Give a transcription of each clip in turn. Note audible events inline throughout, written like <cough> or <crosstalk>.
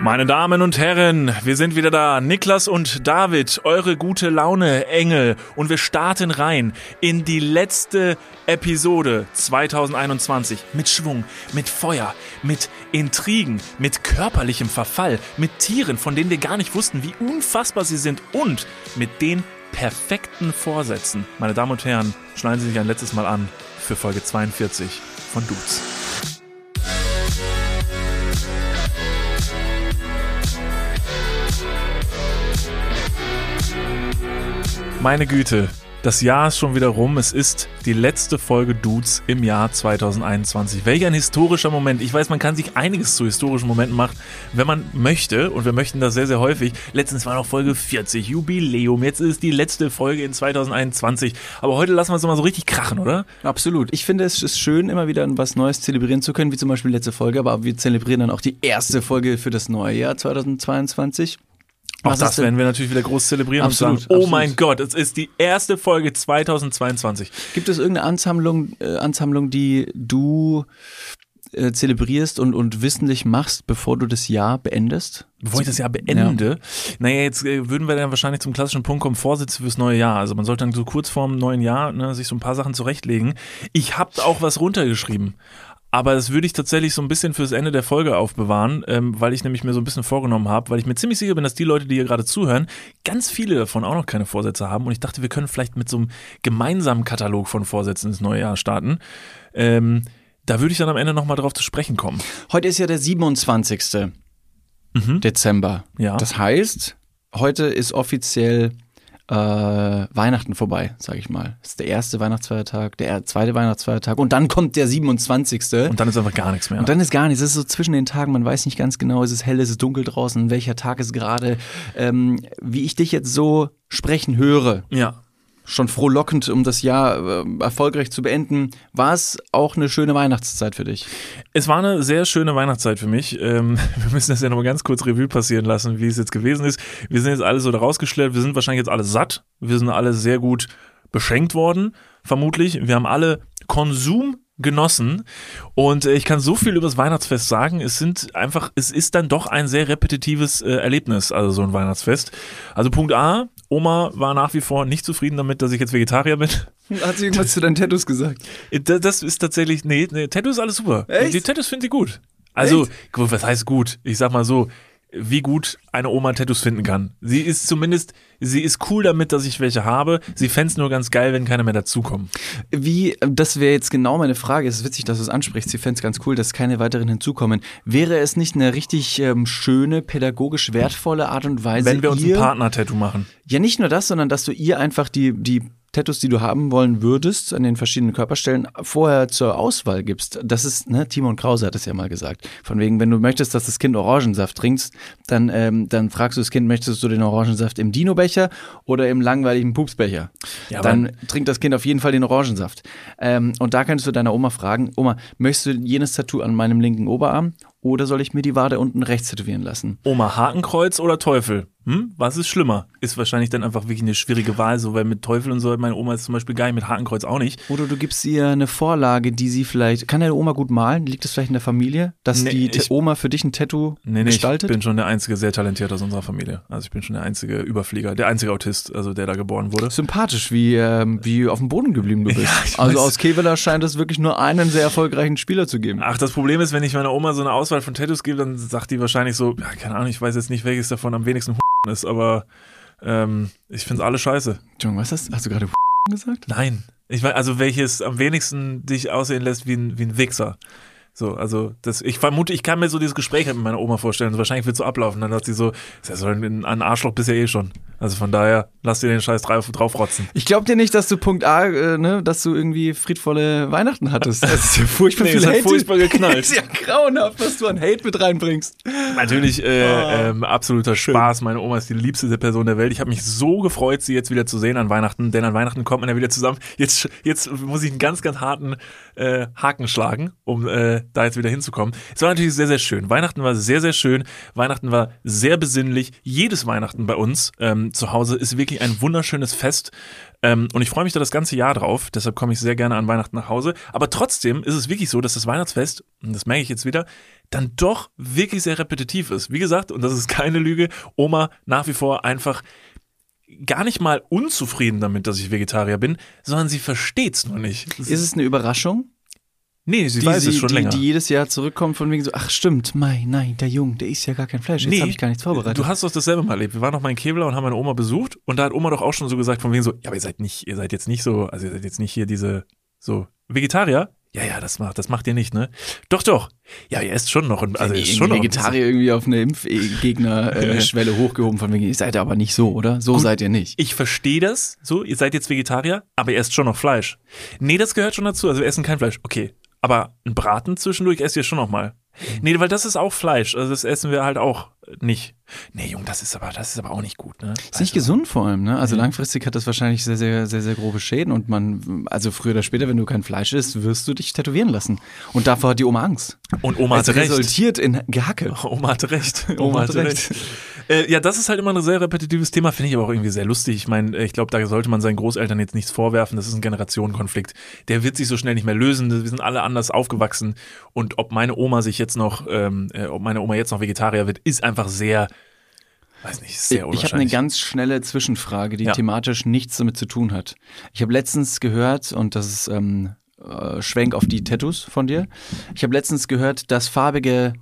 Meine Damen und Herren, wir sind wieder da. Niklas und David, eure gute Laune Engel. Und wir starten rein in die letzte Episode 2021. Mit Schwung, mit Feuer, mit Intrigen, mit körperlichem Verfall, mit Tieren, von denen wir gar nicht wussten, wie unfassbar sie sind und mit den perfekten Vorsätzen. Meine Damen und Herren, schneiden Sie sich ein letztes Mal an für Folge 42 von Dudes. Meine Güte, das Jahr ist schon wieder rum. Es ist die letzte Folge Dudes im Jahr 2021. Welch ein historischer Moment. Ich weiß, man kann sich einiges zu historischen Momenten machen, wenn man möchte. Und wir möchten das sehr, sehr häufig. Letztens war noch Folge 40, Jubiläum. Jetzt ist die letzte Folge in 2021. Aber heute lassen wir es mal so richtig krachen, oder? Absolut. Ich finde, es ist schön, immer wieder was Neues zelebrieren zu können, wie zum Beispiel letzte Folge. Aber wir zelebrieren dann auch die erste Folge für das neue Jahr 2022. Auch Was das werden wir natürlich wieder groß zelebrieren Absolut, und sagen, oh absolut. mein Gott, es ist die erste Folge 2022. Gibt es irgendeine Ansammlung, äh, Ansammlung die du äh, zelebrierst und, und wissentlich machst, bevor du das Jahr beendest? Bevor ich das Jahr beende, naja, jetzt äh, würden wir dann wahrscheinlich zum klassischen Punkt kommen, Vorsätze fürs neue Jahr. Also man sollte dann so kurz vorm neuen Jahr ne, sich so ein paar Sachen zurechtlegen. Ich habe auch was runtergeschrieben. Aber das würde ich tatsächlich so ein bisschen fürs Ende der Folge aufbewahren, ähm, weil ich nämlich mir so ein bisschen vorgenommen habe, weil ich mir ziemlich sicher bin, dass die Leute, die hier gerade zuhören, ganz viele davon auch noch keine Vorsätze haben. Und ich dachte, wir können vielleicht mit so einem gemeinsamen Katalog von Vorsätzen ins neue Jahr starten. Ähm, da würde ich dann am Ende nochmal drauf zu sprechen kommen. Heute ist ja der 27. Dezember. Mhm. Ja. Das heißt, heute ist offiziell äh, Weihnachten vorbei, sage ich mal. Das ist der erste Weihnachtsfeiertag, der zweite Weihnachtsfeiertag und dann kommt der 27. Und dann ist einfach gar nichts mehr. Und dann ist gar nichts. Es ist so zwischen den Tagen, man weiß nicht ganz genau, ist es hell, ist es dunkel draußen, welcher Tag ist gerade. Ähm, wie ich dich jetzt so sprechen höre, ja. Schon frohlockend, um das Jahr äh, erfolgreich zu beenden, war es auch eine schöne Weihnachtszeit für dich. Es war eine sehr schöne Weihnachtszeit für mich. Ähm, <laughs> wir müssen das ja nochmal ganz kurz Revue passieren lassen, wie es jetzt gewesen ist. Wir sind jetzt alle so da rausgeschleppt. Wir sind wahrscheinlich jetzt alle satt. Wir sind alle sehr gut beschenkt worden, vermutlich. Wir haben alle Konsum genossen und äh, ich kann so viel über das Weihnachtsfest sagen. Es sind einfach, es ist dann doch ein sehr repetitives äh, Erlebnis, also so ein Weihnachtsfest. Also Punkt A, Oma war nach wie vor nicht zufrieden damit, dass ich jetzt Vegetarier bin. <laughs> Hat sie irgendwas zu deinen Tattoos gesagt? Da- Das ist tatsächlich, nee, nee Tattoo ist alles super. Echt? Die Tattoos finde ich gut. Also, Echt? was heißt gut? Ich sag mal so, wie gut eine Oma Tattoos finden kann. Sie ist zumindest, sie ist cool damit, dass ich welche habe. Sie fänd's nur ganz geil, wenn keiner mehr dazukommt. Wie, das wäre jetzt genau meine Frage. Es ist witzig, dass du es ansprichst. Sie fände es ganz cool, dass keine weiteren hinzukommen. Wäre es nicht eine richtig ähm, schöne, pädagogisch wertvolle Art und Weise, Wenn wir uns ihr, ein Partner-Tattoo machen. Ja, nicht nur das, sondern dass du ihr einfach die, die Tattoos, die du haben wollen würdest, an den verschiedenen Körperstellen vorher zur Auswahl gibst. Das ist, ne, Timon Krause hat es ja mal gesagt. Von wegen, wenn du möchtest, dass das Kind Orangensaft trinkt, dann, ähm, dann fragst du das Kind, möchtest du den Orangensaft im Dino-Becher oder im langweiligen Pupsbecher? Ja, dann trinkt das Kind auf jeden Fall den Orangensaft. Ähm, und da könntest du deiner Oma fragen, Oma, möchtest du jenes Tattoo an meinem linken Oberarm oder soll ich mir die Wade unten rechts tätowieren lassen? Oma Hakenkreuz oder Teufel? Hm? Was ist schlimmer? Ist wahrscheinlich dann einfach wirklich eine schwierige Wahl, so, weil mit Teufel und so, meine Oma ist zum Beispiel geil, mit Hakenkreuz auch nicht. Oder du gibst ihr eine Vorlage, die sie vielleicht. Kann deine Oma gut malen? Liegt das vielleicht in der Familie? Dass Nee, die ich- Oma für dich ein Tattoo Nee, nee, gestaltet? ich bin schon der einzige sehr talentiert aus unserer Familie. Also ich bin schon der einzige Überflieger, der einzige Autist, also der da geboren wurde. Sympathisch, wie, ähm, wie auf dem Boden geblieben du <laughs> bist. Ja, also weiß. aus Keveler scheint es wirklich nur einen sehr erfolgreichen Spieler zu geben. Ach, das Problem ist, wenn ich meiner Oma so eine Auswahl von Tattoos gebe, dann sagt die wahrscheinlich so, ja, keine Ahnung, ich weiß jetzt nicht, welches davon am wenigsten ist, aber ähm, ich finde alle scheiße. Entschuldigung, was hast, hast du gerade <laughs> gesagt? Nein. Ich weiß, also welches am wenigsten dich aussehen lässt wie ein, wie ein Wichser. So, also das, ich vermute, ich kann mir so dieses Gespräch halt mit meiner Oma vorstellen. Also wahrscheinlich wird es so ablaufen. Dann sagt sie so, ist ja so ein, ein Arschloch bist ja eh schon. Also von daher, lass dir den Scheiß drauf, draufrotzen. Ich glaube dir nicht, dass du Punkt A, äh, ne, dass du irgendwie friedvolle Weihnachten hattest. Das ist ja <laughs> furchtbar Nee, viel Hate. furchtbar <laughs> geknallt. Das ist ja grauenhaft, was du an Hate mit reinbringst. Natürlich äh, Ah. ähm, absoluter Spaß. Meine Oma ist die liebste Person der Welt. Ich habe mich so gefreut, sie jetzt wieder zu sehen an Weihnachten, denn an Weihnachten kommt man ja wieder zusammen. Jetzt, jetzt muss ich einen ganz, ganz harten äh, Haken schlagen, um äh, da jetzt wieder hinzukommen. Es war natürlich sehr, sehr schön. Weihnachten war sehr, sehr schön. Weihnachten war sehr besinnlich. Jedes Weihnachten bei uns ähm, zu Hause ist wirklich ein wunderschönes Fest. Ähm, und ich freue mich da das ganze Jahr drauf. Deshalb komme ich sehr gerne an Weihnachten nach Hause. Aber trotzdem ist es wirklich so, dass das Weihnachtsfest, und das merke ich jetzt wieder, dann doch wirklich sehr repetitiv ist. Wie gesagt, und das ist keine Lüge, Oma nach wie vor einfach gar nicht mal unzufrieden damit, dass ich Vegetarier bin, sondern sie versteht's nur nicht. Ist es eine Überraschung? Nee, sie die, weiß es schon die, länger. Die jedes Jahr zurückkommt von wegen so, ach stimmt, Mai, nein, der Junge, der isst ja gar kein Fleisch, jetzt Nee, habe ich gar nichts vorbereitet. Du hast doch dasselbe mal erlebt. Wir waren noch mal in Kevlar und haben meine Oma besucht und da hat Oma doch auch schon so gesagt von wegen so, ja, aber ihr seid nicht, ihr seid jetzt nicht so, also ihr seid jetzt nicht hier diese so Vegetarier. Ja, ja, das macht, das macht ihr nicht, ne? Doch, doch. Ja, ihr esst schon noch. Also also ihr esst ist schon noch. ein Vegetarier irgendwie auf eine Impfgegner-Schwelle <laughs> hochgehoben von wegen, ihr seid aber nicht so, oder? So Gut. seid ihr nicht. Ich verstehe das, so, ihr seid jetzt Vegetarier, aber ihr esst schon noch Fleisch. Nee, das gehört schon dazu, also wir essen kein Fleisch. Okay, aber ein Braten zwischendurch esst ihr schon noch mal. Nee, weil das ist auch Fleisch, also das essen wir halt auch nicht. Nee, Junge, das ist aber, das ist aber auch nicht gut, ne? Ist nicht gesund vor allem, ne? Also langfristig hat das wahrscheinlich sehr, sehr, sehr, sehr grobe Schäden und man, also früher oder später, wenn du kein Fleisch isst, wirst du dich tätowieren lassen. Und davor hat die Oma Angst. Und Oma Es hatte recht. resultiert in Gehacke. <laughs> Oma hatte recht. Oma hatte recht. Äh, ja, das ist halt immer ein sehr repetitives Thema, finde ich aber auch irgendwie sehr lustig. Ich meine, äh, ich glaube, da sollte man seinen Großeltern jetzt nichts vorwerfen. Das ist ein Generationenkonflikt. Der wird sich so schnell nicht mehr lösen. Wir sind alle anders aufgewachsen. Und ob meine Oma sich jetzt noch, ähm, äh, ob meine Oma jetzt noch Vegetarier wird, ist einfach sehr, weiß nicht, sehr Ich habe eine unwahrscheinlich. ganz schnelle Zwischenfrage, die Ja. thematisch nichts damit zu tun hat. Ich habe letztens gehört, und das ist ähm, äh, Schwenk auf die Tattoos von dir. Ich habe letztens gehört, dass farbige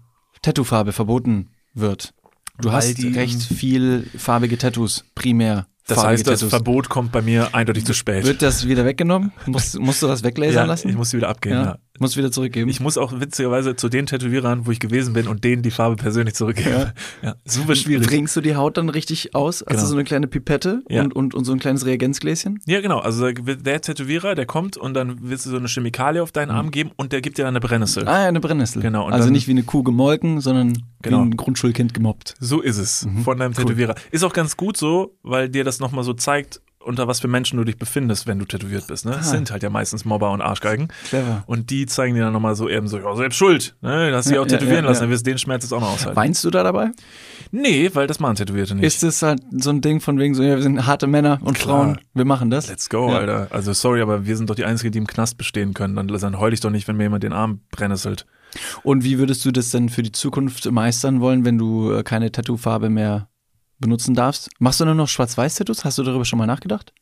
Tattoofarbe verboten wird. Du Weil hast recht viel farbige Tattoos, primär. das heißt, das Tattoos. Verbot kommt bei mir eindeutig zu spät. Wird das wieder weggenommen? Musst, musst du das <laughs> weglasern ja, lassen? ich muss sie wieder abgeben, ja. ja. Musst wieder zurückgeben. Ich muss auch witzigerweise zu den Tätowierern, wo ich gewesen bin und denen die Farbe persönlich zurückgeben. Ja, super schwierig. Bringst du die Haut dann richtig aus? Hast Genau. du so eine kleine Pipette Ja. und, und, und so ein kleines Reagenzgläschen? Ja, genau. Also der Tätowierer, der kommt und dann willst du so eine Chemikalie auf deinen Arm geben und der gibt dir dann eine Brennnessel. Ah ja, eine Brennnessel. Genau, Also dann- nicht wie eine Kuh gemolken, sondern Genau. wie ein Grundschulkind gemobbt. So ist es von deinem Tätowierer. Ist auch ganz gut so, weil dir das nochmal so zeigt, unter was für Menschen du dich befindest, wenn du tätowiert bist. Ne? Das Ah. sind halt ja meistens Mobber und Arschgeigen. Clever. Und die zeigen dir dann nochmal so eben so, ja, selbst schuld. Ne? Du hast dich Ja, auch tätowieren ja, lassen, ja. dann wirst du den Schmerz jetzt auch noch aushalten. Weinst du da dabei? Nee, weil das machen Tätowierte nicht. Ist es halt so ein Ding von wegen so, ja, wir sind harte Männer und Klar. Frauen, wir machen das? Let's go. Alter. Also sorry, aber wir sind doch die Einzigen, die im Knast bestehen können. Dann, dann heul ich doch nicht, wenn mir jemand den Arm brennnesselt. Und wie würdest du das denn für die Zukunft meistern wollen, wenn du äh, keine Tattoofarbe mehr benutzen darfst? Machst du nur noch Schwarz-Weiß-Tattoos? Hast du darüber schon mal nachgedacht?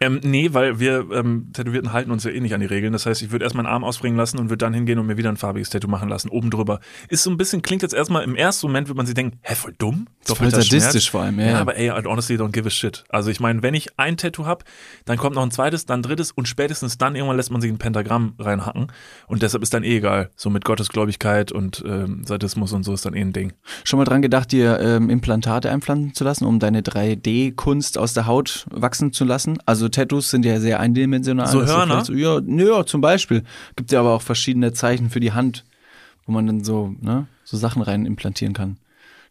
Ähm, nee, weil wir ähm, Tätowierten halten uns ja eh nicht an die Regeln. Das heißt, ich würde erst meinen Arm ausbringen lassen und würde dann hingehen und mir wieder ein farbiges Tattoo machen lassen, oben drüber. Ist so ein bisschen, klingt jetzt erstmal, im ersten Moment wird man sich denken, hä, voll dumm? ist voll Doppelter sadistisch Schmerz. vor allem, ja, Ja, aber ey, honestly, don't give a shit. Also ich meine, wenn ich ein Tattoo hab, dann kommt noch ein zweites, dann ein drittes und spätestens dann irgendwann lässt man sich ein Pentagramm reinhacken. Und deshalb ist dann eh egal. So mit Gottesgläubigkeit und ähm, Sadismus und so ist dann eh ein Ding. Schon mal dran gedacht, dir ähm, Implantate einpflanzen zu lassen, um deine 3D-Kunst aus der Haut wachsen zu lassen? Also Tattoos sind ja sehr eindimensional. So Hörner? So, ja, ja, zum Beispiel. Gibt ja aber auch verschiedene Zeichen für die Hand, wo man dann so, ne, so Sachen rein implantieren kann.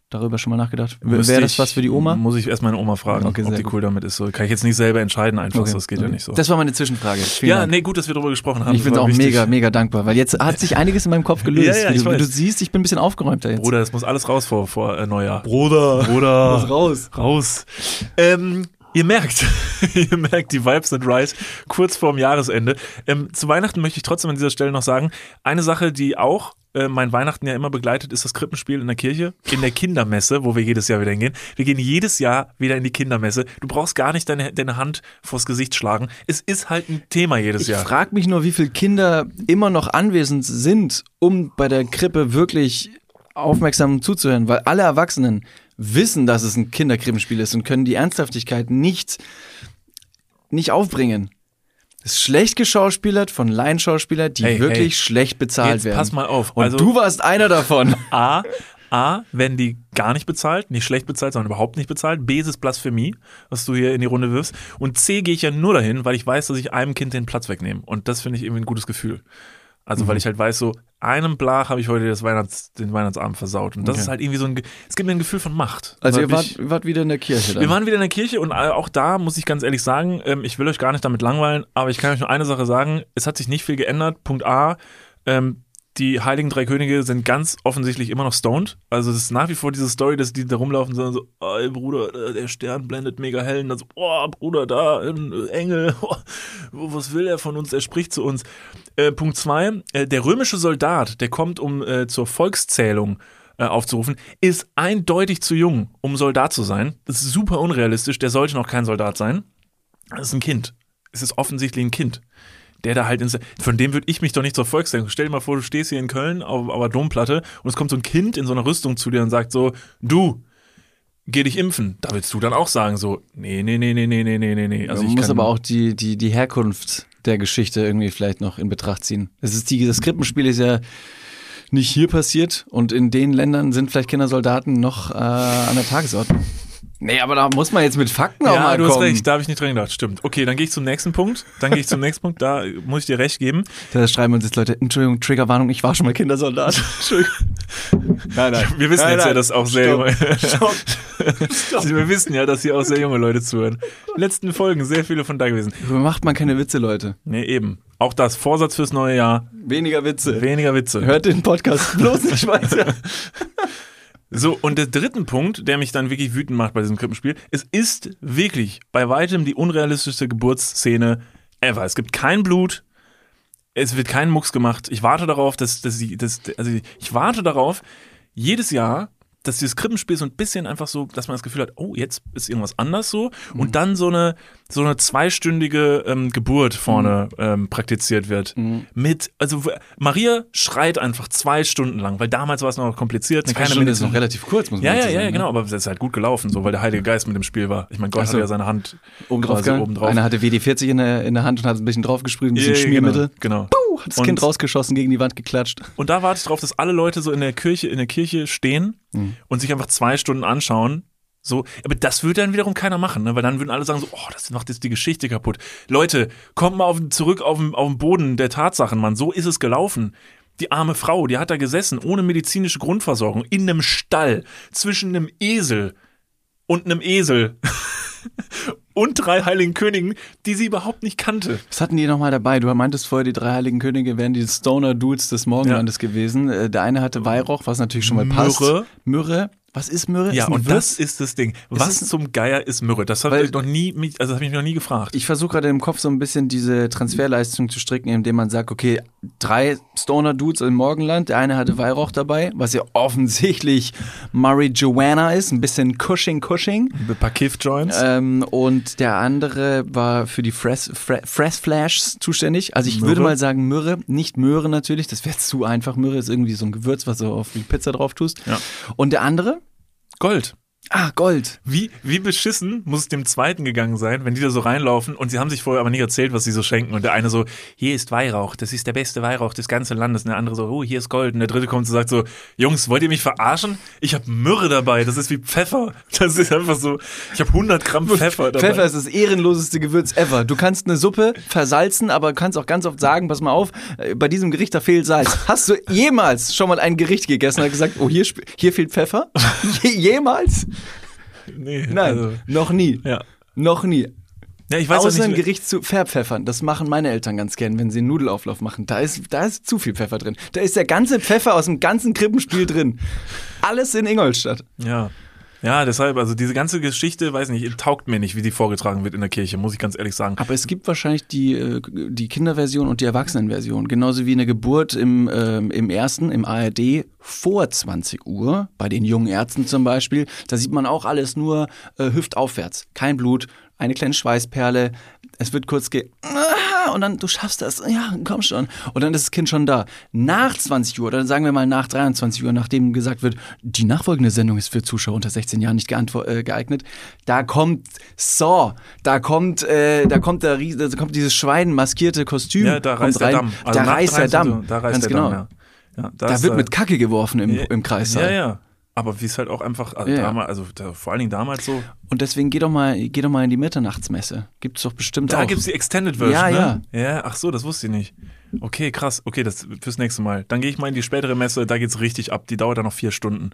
Darüber schon mal nachgedacht? Wäre das was für die Oma? Muss ich erst meine Oma fragen, Okay, ob die gut. cool damit ist. So kann ich jetzt nicht selber entscheiden einfach, Okay, so, das geht ja okay. nicht so. Das war meine Zwischenfrage. Vielen ja, Dank. nee, gut, dass wir darüber gesprochen haben. Ich bin auch wichtig. mega, mega dankbar, weil jetzt hat sich einiges in meinem Kopf <laughs> gelöst. Ja, ja, ich du, wie du weiß. siehst, ich bin ein bisschen aufgeräumter jetzt. Bruder, das muss alles raus vor, vor äh, Neujahr. Bruder, Bruder. Muss raus. Raus. Ähm, ihr merkt, <laughs> ihr merkt, die Vibes sind right. Kurz vorm Jahresende. Ähm, zu Weihnachten möchte ich trotzdem an dieser Stelle noch sagen, eine Sache, die auch äh, mein Weihnachten ja immer begleitet, ist das Krippenspiel in der Kirche, in der Kindermesse, wo wir jedes Jahr wieder hingehen. Wir gehen jedes Jahr wieder in die Kindermesse. Du brauchst gar nicht deine, deine Hand vors Gesicht schlagen. Es ist halt ein Thema jedes Ich Jahr. frage mich nur, wie viele Kinder immer noch anwesend sind, um bei der Krippe wirklich aufmerksam zuzuhören, weil alle Erwachsenen wissen, dass es ein Kinderkrippenspiel ist und können die Ernsthaftigkeit nicht, nicht aufbringen. Es ist schlecht geschauspielert von Laienschauspielern, die Hey, wirklich hey. schlecht bezahlt Jetzt werden. pass mal auf. Und Also- du warst einer davon. <laughs> A, A, werden die gar nicht bezahlt, nicht schlecht bezahlt, sondern überhaupt nicht bezahlt. B, ist es Blasphemie, was du hier in die Runde wirfst. Und C, gehe ich ja nur dahin, weil ich weiß, dass ich einem Kind den Platz wegnehme. Und das finde ich irgendwie ein gutes Gefühl. Also, Mhm. weil ich halt weiß, so, einem Blach habe ich heute das Weihnachts-, den Weihnachtsabend versaut. Und das Okay. ist halt irgendwie so ein, es gibt mir ein Gefühl von Macht. Also ihr wart, ich- wart wieder in der Kirche dann. wir waren wieder in der Kirche und äh, auch da muss ich ganz ehrlich sagen, ähm, ich will euch gar nicht damit langweilen, aber ich kann euch nur eine Sache sagen, es hat sich nicht viel geändert. Punkt A, ähm, die Heiligen Drei Könige sind ganz offensichtlich immer noch stoned. Also es ist nach wie vor diese Story, dass die da rumlaufen und so, ey Bruder, äh, der Stern blendet mega hell. Und dann so, oh Bruder, da, ein Engel, <laughs> oh, was will er von uns? Er spricht zu uns. Äh, Punkt zwei, äh, der römische Soldat, der kommt, um äh, zur Volkszählung äh, aufzurufen, ist eindeutig zu jung, um Soldat zu sein. Das ist super unrealistisch, der sollte noch kein Soldat sein. Das ist ein Kind. Es ist offensichtlich ein Kind der da halt, ins, von dem würde ich mich doch nicht zur Volkszählung. Stell dir mal vor, du stehst hier in Köln auf, auf der Domplatte und es kommt so ein Kind in so einer Rüstung zu dir und sagt so, du, geh dich impfen. Da willst du dann auch sagen so, nee, nee, nee, nee, nee, nee, nee, nee. Also Man muss aber auch die, die, die Herkunft der Geschichte irgendwie vielleicht noch in Betracht ziehen. Es ist die, das Krippenspiel ist ja nicht hier passiert und in den Ländern sind vielleicht Kindersoldaten noch äh, an der Tagesordnung. Nee, aber da muss man jetzt mit Fakten ja, auch mal du kommen. hast recht, da habe ich nicht dran gedacht. Stimmt. Okay, dann gehe ich zum nächsten Punkt. Dann gehe ich zum nächsten Punkt. Da muss ich dir recht geben. Da schreiben uns jetzt Leute, Entschuldigung, Triggerwarnung, ich war schon mal Kindersoldat. <laughs> Entschuldigung. Nein, nein. Wir wissen Nein, jetzt ja, nein. dass auch sehr junge. <laughs> Stopp. Wir wissen ja, dass hier auch sehr junge Leute zuhören. Letzten Folgen sehr viele von da gewesen. Darüber macht man keine Witze, Leute. Nee, eben. Auch das Vorsatz fürs neue Jahr. Weniger Witze. Weniger Witze. Hört den Podcast bloß nicht weiter. <laughs> So, und der dritte Punkt, der mich dann wirklich wütend macht bei diesem Krippenspiel, es ist wirklich bei weitem die unrealistischste Geburtsszene ever. Es gibt kein Blut, es wird kein Mucks gemacht. Ich warte darauf, dass, dass sie, dass, also ich warte darauf, jedes Jahr, dass dieses Krippenspiel so ein bisschen einfach so, dass man das Gefühl hat, oh, jetzt ist irgendwas anders so. Und dann so eine, so eine zweistündige ähm, Geburt vorne ähm, praktiziert wird. Mit, also Maria schreit einfach zwei Stunden lang, weil damals war es noch kompliziert. Zwei Stunden ist noch relativ kurz, muss man ja, ja, dazu ja, sagen, ja, ne? genau, aber es ist halt gut gelaufen, so, weil der Heilige Geist mit dem Spiel war. Ich meine, Gott Ach so. hat ja seine Hand Oben drauf, oben drauf. Einer hatte WD-40 in der, in der Hand und hat ein bisschen drauf gesprüht, ein bisschen Ja, ja, Schmiermittel. Genau. genau. Puh, hat das Und- Kind rausgeschossen, gegen die Wand geklatscht. Und da warte ich drauf, dass alle Leute so in der Kirche, in der Kirche stehen Mhm. und sich einfach zwei Stunden anschauen. So, aber das würde dann wiederum keiner machen, ne? weil dann würden alle sagen so, oh, das macht jetzt die Geschichte kaputt. Leute, kommt mal auf, zurück auf auf den Boden der Tatsachen, Mann. So ist es gelaufen. Die arme Frau, die hat da gesessen, ohne medizinische Grundversorgung, in einem Stall, zwischen einem Esel und einem Esel. <laughs> und drei heiligen Königen, die sie überhaupt nicht kannte. Was hatten die nochmal dabei? Du meintest vorher, die drei heiligen Könige wären die Stoner-Dudes des Morgenlandes gewesen. Äh, Der eine hatte Weihrauch, was natürlich schon mal passt. Myrrhe. Was ist Myrrhe? Ja, ist und Würz? das ist das Ding. Was es- zum Geier ist Myrrhe? Das habe ich noch nie, mich- also das habe ich mich noch nie gefragt. Ich versuche gerade im Kopf so ein bisschen diese Transferleistung zu stricken, indem man sagt, okay, drei Stoner-Dudes im Morgenland, der eine hatte Weihrauch dabei, was ja offensichtlich Murray Joanna ist, ein bisschen Cushing-Cushing. Ein paar Kiff-Joints. Ähm, und der andere war für die Fresh, Fre Fresh Flashs zuständig. Also ich Myrrhe? würde mal sagen Myrrhe, nicht Möhre natürlich, das wäre zu einfach. Myrrhe ist irgendwie so ein Gewürz, was du auf die Pizza drauf tust. Ja. Und der andere? Gold. Ah, Gold. Wie, wie beschissen muss es dem zweiten gegangen sein, wenn die da so reinlaufen und sie haben sich vorher aber nicht erzählt, was sie so schenken. Und der eine so, hier ist Weihrauch, das ist der beste Weihrauch des ganzen Landes. Und der andere so, oh, hier ist Gold. Und der dritte kommt und sagt so, Jungs, wollt ihr mich verarschen? Ich habe Myrrhe dabei, das ist wie Pfeffer. Das ist einfach so, ich habe 100 Gramm Pfeffer dabei. Pfeffer ist das ehrenloseste Gewürz ever. Du kannst eine Suppe versalzen, aber kannst auch ganz oft sagen, pass mal auf, äh, bei diesem Gericht da fehlt Salz. Hast du jemals schon mal ein Gericht gegessen und gesagt, oh, hier, hier fehlt Pfeffer? <laughs> Je jemals? <laughs> nee, Nein, Also, noch nie. ja. Noch nie. ja, ich weiß Außer nicht. Gericht zu verpfeffern. Das machen meine Eltern ganz gern, wenn sie einen Nudelauflauf machen. Da ist, da ist zu viel Pfeffer drin. Da ist der ganze Pfeffer aus dem ganzen Krippenspiel drin. Alles in Ingolstadt. Ja. Ja, deshalb, also diese ganze Geschichte, weiß nicht, taugt mir nicht, wie die vorgetragen wird in der Kirche, muss ich ganz ehrlich sagen. Aber es gibt wahrscheinlich die, äh, die Kinderversion und die Erwachsenenversion. Genauso wie eine Geburt im, ähm, im ersten, im ARD, vor 20 Uhr, bei den jungen Ärzten zum Beispiel. Da sieht man auch alles nur äh, hüftaufwärts. Kein Blut, eine kleine Schweißperle. Es wird kurz ge... Ah, Und dann, du schaffst das. Ja, komm schon. Und dann ist das Kind schon da. Nach 20 Uhr, oder sagen wir mal nach 23 Uhr, nachdem gesagt wird, die nachfolgende Sendung ist für Zuschauer unter 16 Jahren nicht äh, geeignet, da kommt Saw, da kommt, äh, da kommt, der, Ries- da kommt dieses schweinmaskierte Kostüm. Ja, da reißt der Damm. Also da reißt der 23 Damm. Da reißt Ganz der genau. Damm, ja. ja Da das, wird mit Kacke geworfen im, ja, im Kreis. Ja, ja. Aber wie es halt auch einfach, also, Ja, ja. damals, also da, vor allen Dingen damals so. Und deswegen geh doch mal, geh doch mal in die Mitternachtsmesse. Gibt's doch bestimmt Da auch. gibt's die Extended Version, Ja, ne? Ja, ach so, das wusste ich nicht. Okay, krass. Okay, das fürs nächste Mal. Dann gehe ich mal in die spätere Messe, da geht's richtig ab. Die dauert dann noch vier Stunden.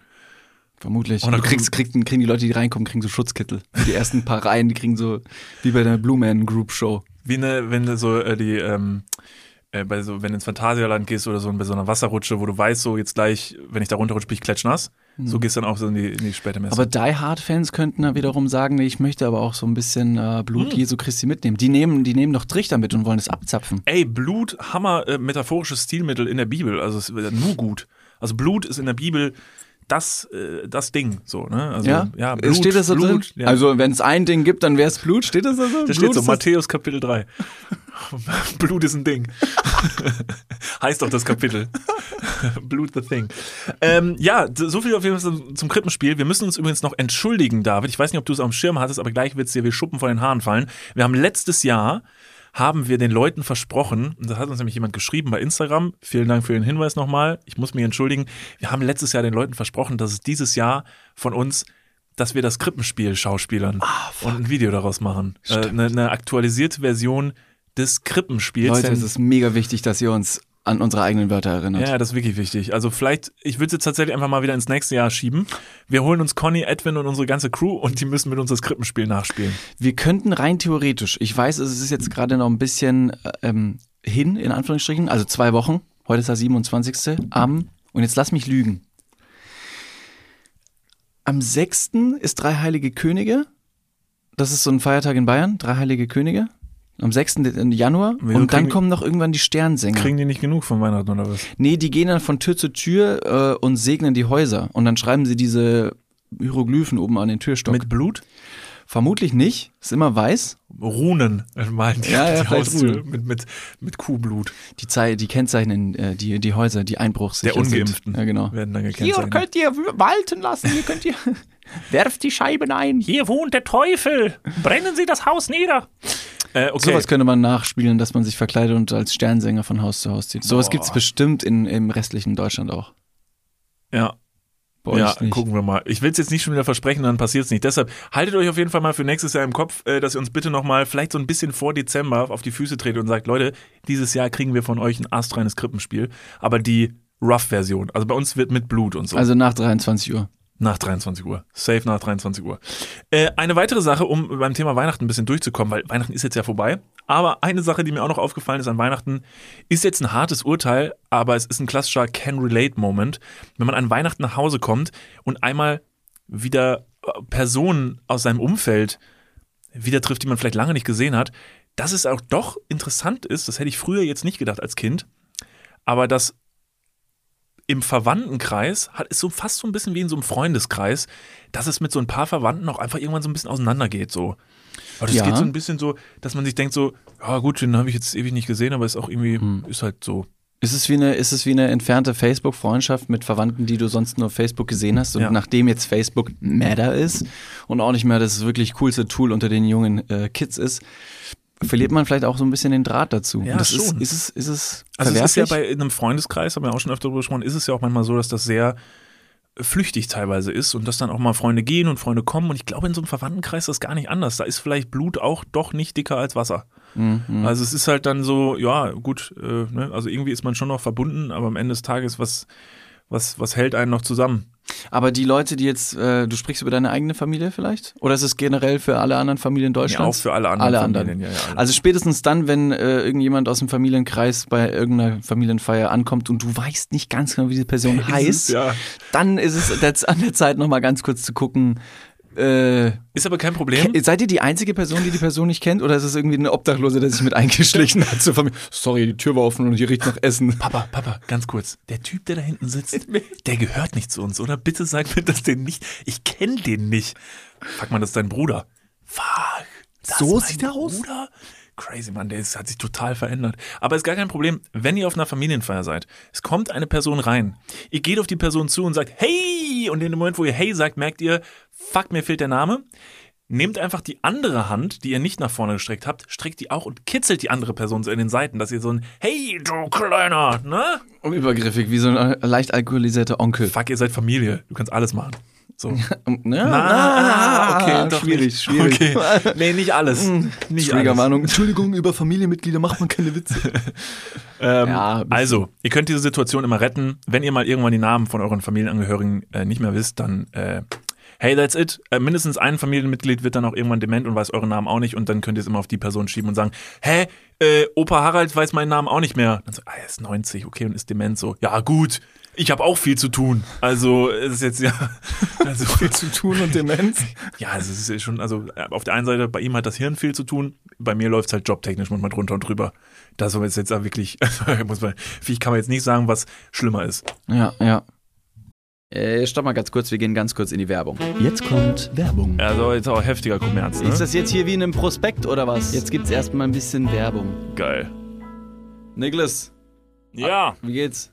Vermutlich. Und dann du kriegst, kriegst, kriegen die Leute, die reinkommen, kriegen so Schutzkittel. Die ersten paar Reihen, die kriegen so, wie bei der Blue Man Group Show. <laughs> Wie eine, wenn so äh, die, ähm, äh, bei so, wenn du ins Phantasialand gehst oder so bei so einer Wasserrutsche, wo du weißt, so jetzt gleich, wenn ich da runterrutsche, bin ich klatschnass. So gehst du dann auch so in die, in die späte Messe. Mhm. Aber Die Hard-Fans könnten da wiederum sagen, nee, ich möchte aber auch so ein bisschen äh, Blut Hm. Jesu Christi mitnehmen. Die nehmen, die nehmen doch Trichter mit und wollen es abzapfen. Ey, Blut, Hammer, äh, metaphorisches Stilmittel in der Bibel. Also es ist nur gut. Also Blut ist in der Bibel das, äh, das Ding. So, ne? Also, ja Blut, steht das da Blut, drin? Ja. Also wenn es ein Ding gibt, dann wäre es Blut. Steht das da so? da Blut steht so, das- Matthäus Kapitel 3. <laughs> Blut ist ein Ding. <laughs> heißt doch das Kapitel. <laughs> Blut the Thing. Ähm, ja, so viel auf jeden Fall zum, zum Krippenspiel. Wir müssen uns übrigens noch entschuldigen, David. Ich weiß nicht, ob du es am Schirm hattest, aber gleich wird es dir wie Schuppen von den Haaren fallen. Wir haben letztes Jahr haben wir den Leuten versprochen, und das hat uns nämlich jemand geschrieben bei Instagram, vielen Dank für den Hinweis nochmal, ich muss mich entschuldigen, wir haben letztes Jahr den Leuten versprochen, dass es dieses Jahr von uns, dass wir das Krippenspiel schauspielern und ein Video daraus machen. Äh, eine, eine aktualisierte Version des Krippenspiels. Leute, es ist mega wichtig, dass ihr uns an unsere eigenen Wörter erinnert. ja, das ist wirklich wichtig. Also vielleicht, ich würde es jetzt tatsächlich einfach mal wieder ins nächste Jahr schieben. Wir holen uns Conny, Edwin und unsere ganze Crew und die müssen mit uns das Krippenspiel nachspielen. Wir könnten rein theoretisch, ich weiß, es ist jetzt gerade noch ein bisschen äh, ähm, hin, in Anführungsstrichen, also zwei Wochen. Heute ist der 27. Am, und jetzt lass mich lügen. Am 6. ist Drei Heilige Könige. Das ist so ein Feiertag in Bayern, Drei Heilige Könige. Am 6. Januar. Wieso und dann kommen noch irgendwann die Sternsänger. Kriegen die nicht genug von Weihnachten oder was? Nee, die gehen dann von Tür zu Tür äh, und segnen die Häuser. Und dann schreiben sie diese Hieroglyphen oben an den Türstock. Mit Blut? Vermutlich nicht. Ist immer weiß. Runen äh, malen die, Ja, ja, die Haustür mit, mit, mit Kuhblut. Die, Zei die kennzeichnen äh, die, die Häuser, die einbruchsicher Der Ungeimpften sind. Ja, genau. werden dann Hier gekennzeichnet. könnt ihr walten lassen, hier könnt ihr. <laughs> Werft die Scheiben ein. Hier wohnt der Teufel. Brennen Sie das Haus nieder. Äh, okay. Sowas könnte man nachspielen, dass man sich verkleidet und als Sternsänger von Haus zu Haus zieht. Sowas Boah. gibt's bestimmt in, im restlichen Deutschland auch. ja, ja, nicht. gucken wir mal. Ich will es jetzt nicht schon wieder versprechen, dann passiert es nicht. Deshalb haltet euch auf jeden Fall mal für nächstes Jahr im Kopf, äh, dass ihr uns bitte nochmal vielleicht so ein bisschen vor Dezember auf die Füße tretet und sagt, Leute, dieses Jahr kriegen wir von euch ein astreines Krippenspiel, aber die Rough-Version. Also bei uns wird mit Blut und so. Also nach 23 Uhr. Nach 23 Uhr. Safe nach 23 Uhr. Äh, eine weitere Sache, um beim Thema Weihnachten ein bisschen durchzukommen, weil Weihnachten ist jetzt ja vorbei. Aber eine Sache, die mir auch noch aufgefallen ist an Weihnachten, ist jetzt ein hartes Urteil, aber es ist ein klassischer Can-Relate-Moment. Wenn man an Weihnachten nach Hause kommt und einmal wieder äh, Personen aus seinem Umfeld wieder trifft, die man vielleicht lange nicht gesehen hat, dass es auch doch interessant ist, das hätte ich früher jetzt nicht gedacht als Kind, aber dass im Verwandtenkreis hat es so fast so ein bisschen wie in so einem Freundeskreis, dass es mit so ein paar Verwandten auch einfach irgendwann so ein bisschen auseinandergeht. So. Aber das Ja. geht so ein bisschen so, dass man sich denkt so, ja gut, den habe ich jetzt ewig nicht gesehen, aber ist auch irgendwie, Hm. ist halt so. Ist es wie eine, ist es wie eine entfernte Facebook-Freundschaft mit Verwandten, die du sonst nur auf Facebook gesehen hast? Und Ja. nachdem jetzt Facebook Matter ist und auch nicht mehr das wirklich coolste Tool unter den jungen äh, Kids ist, verliert man vielleicht auch so ein bisschen den Draht dazu. Ja, das schon. Ist, ist es, ist es Also es ist ja bei in einem Freundeskreis, haben wir auch schon öfter darüber gesprochen, ist es ja auch manchmal so, dass das sehr flüchtig teilweise ist und dass dann auch mal Freunde gehen und Freunde kommen und ich glaube in so einem Verwandtenkreis ist das gar nicht anders. Da ist vielleicht Blut auch doch nicht dicker als Wasser. Mhm. Also es ist halt dann so, ja gut, äh, ne? also irgendwie ist man schon noch verbunden, aber am Ende des Tages, was, was, was hält einen noch zusammen? Aber die Leute, die jetzt, äh, du sprichst über deine eigene Familie vielleicht? Oder ist es generell für alle anderen Familien Ja, auch Deutschlands? für alle anderen Alle Familien. anderen. Ja, ja, alle. Also spätestens dann, wenn äh, irgendjemand aus dem Familienkreis bei irgendeiner Familienfeier ankommt und du weißt nicht ganz genau, wie die Person <laughs> heißt, ja. dann ist es jetzt an der Zeit, nochmal ganz kurz zu gucken. Äh, Ist aber kein Problem. seid ihr die einzige Person, die die Person nicht kennt? Oder ist es irgendwie eine Obdachlose, der sich mit eingeschlichen hat zur Familie? Sorry, die Tür war offen und hier riecht nach Essen. Papa, Papa, ganz kurz. Der Typ, der da hinten sitzt, der gehört nicht zu uns, oder? Bitte sag mir das den nicht. Ich kenne den nicht. Fuck man, das ist dein Bruder. Fuck. Das So ist mein sieht er aus? Bruder? Crazy, Mann, der ist, hat sich total verändert. Aber ist gar kein Problem, wenn ihr auf einer Familienfeier seid. Es kommt eine Person rein. Ihr geht auf die Person zu und sagt, hey! Und in dem Moment, wo ihr hey sagt, merkt ihr, fuck, mir fehlt der Name. Nehmt einfach die andere Hand, die ihr nicht nach vorne gestreckt habt, streckt die auch und kitzelt die andere Person so in den Seiten, dass ihr so ein Hey, du Kleiner, ne? Übergriffig, wie so ein leicht alkoholisierter Onkel. Fuck, ihr seid Familie. Du kannst alles machen. So. Na, Na, okay, doch schwierig, nicht. schwierig. Okay. <laughs> Nee, nicht alles. Nicht alles. Triggerwarnung. Entschuldigung, über Familienmitglieder macht man keine Witze. <laughs> Ähm, Ja, also, ihr könnt diese Situation immer retten. Wenn ihr mal irgendwann die Namen von euren Familienangehörigen äh, nicht mehr wisst, dann äh, hey, that's it. Äh, mindestens ein Familienmitglied wird dann auch irgendwann dement und weiß euren Namen auch nicht und dann könnt ihr es immer auf die Person schieben und sagen, hä, äh, Opa Harald weiß meinen Namen auch nicht mehr. Dann so, ah, er ist 90, okay, und ist dement so. Ja, gut. Ich habe auch viel zu tun. Also es ist jetzt ja <laughs> also viel zu tun und Demenz. Ja, es ist schon, also äh, auf der einen Seite, bei ihm hat das Hirn viel zu tun, bei mir läuft es halt jobtechnisch manchmal drunter und drüber. Das ist jetzt da wirklich, <laughs> also, muss man, ich kann man jetzt nicht sagen, was schlimmer ist. Ja, ja. Äh, stopp mal ganz kurz, wir gehen ganz kurz in die Werbung. Jetzt kommt Werbung. Also jetzt auch heftiger Kommerz, ne? Ist das jetzt hier wie in einem Prospekt oder was? Jetzt gibt's erstmal ein bisschen Werbung. geil? Niklas, Ja, wie geht's?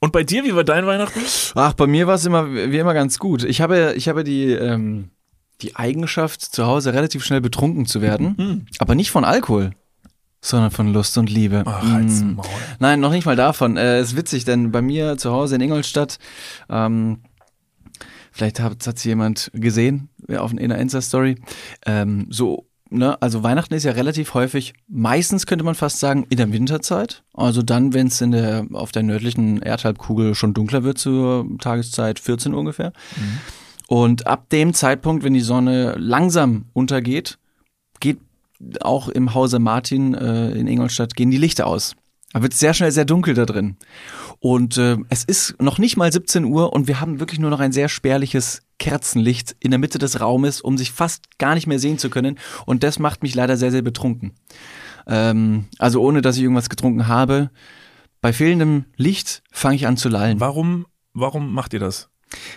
Und bei dir, wie war dein Weihnachten? Ach, bei mir war es immer wie immer ganz gut. Ich habe, ich habe die, ähm, die Eigenschaft, zu Hause relativ schnell betrunken zu werden, Hm. aber nicht von Alkohol, sondern von Lust und Liebe. Ach, Mm. Maul. Nein, noch nicht mal davon. Äh, ist witzig, denn bei mir zu Hause in Ingolstadt, ähm, vielleicht hat es jemand gesehen ja, auf in einer Insta-Story, ähm, so, ne, also Weihnachten ist ja relativ häufig, meistens könnte man fast sagen, in der Winterzeit. Also dann, wenn es in der, auf der nördlichen Erdhalbkugel schon dunkler wird zur Tageszeit, 14 Uhr ungefähr. Und ab dem Zeitpunkt, wenn die Sonne langsam untergeht, geht auch im Hause Martin äh, in Ingolstadt gehen die Lichter aus. Da wird sehr schnell sehr dunkel da drin. Und äh, es ist noch nicht mal 17 Uhr und wir haben wirklich nur noch ein sehr spärliches Kerzenlicht in der Mitte des Raumes, um sich fast gar nicht mehr sehen zu können. Und das macht mich leider sehr, sehr betrunken. Ähm, also ohne, dass ich irgendwas getrunken habe. Bei fehlendem Licht fange ich an zu lallen. Warum, warum macht ihr das?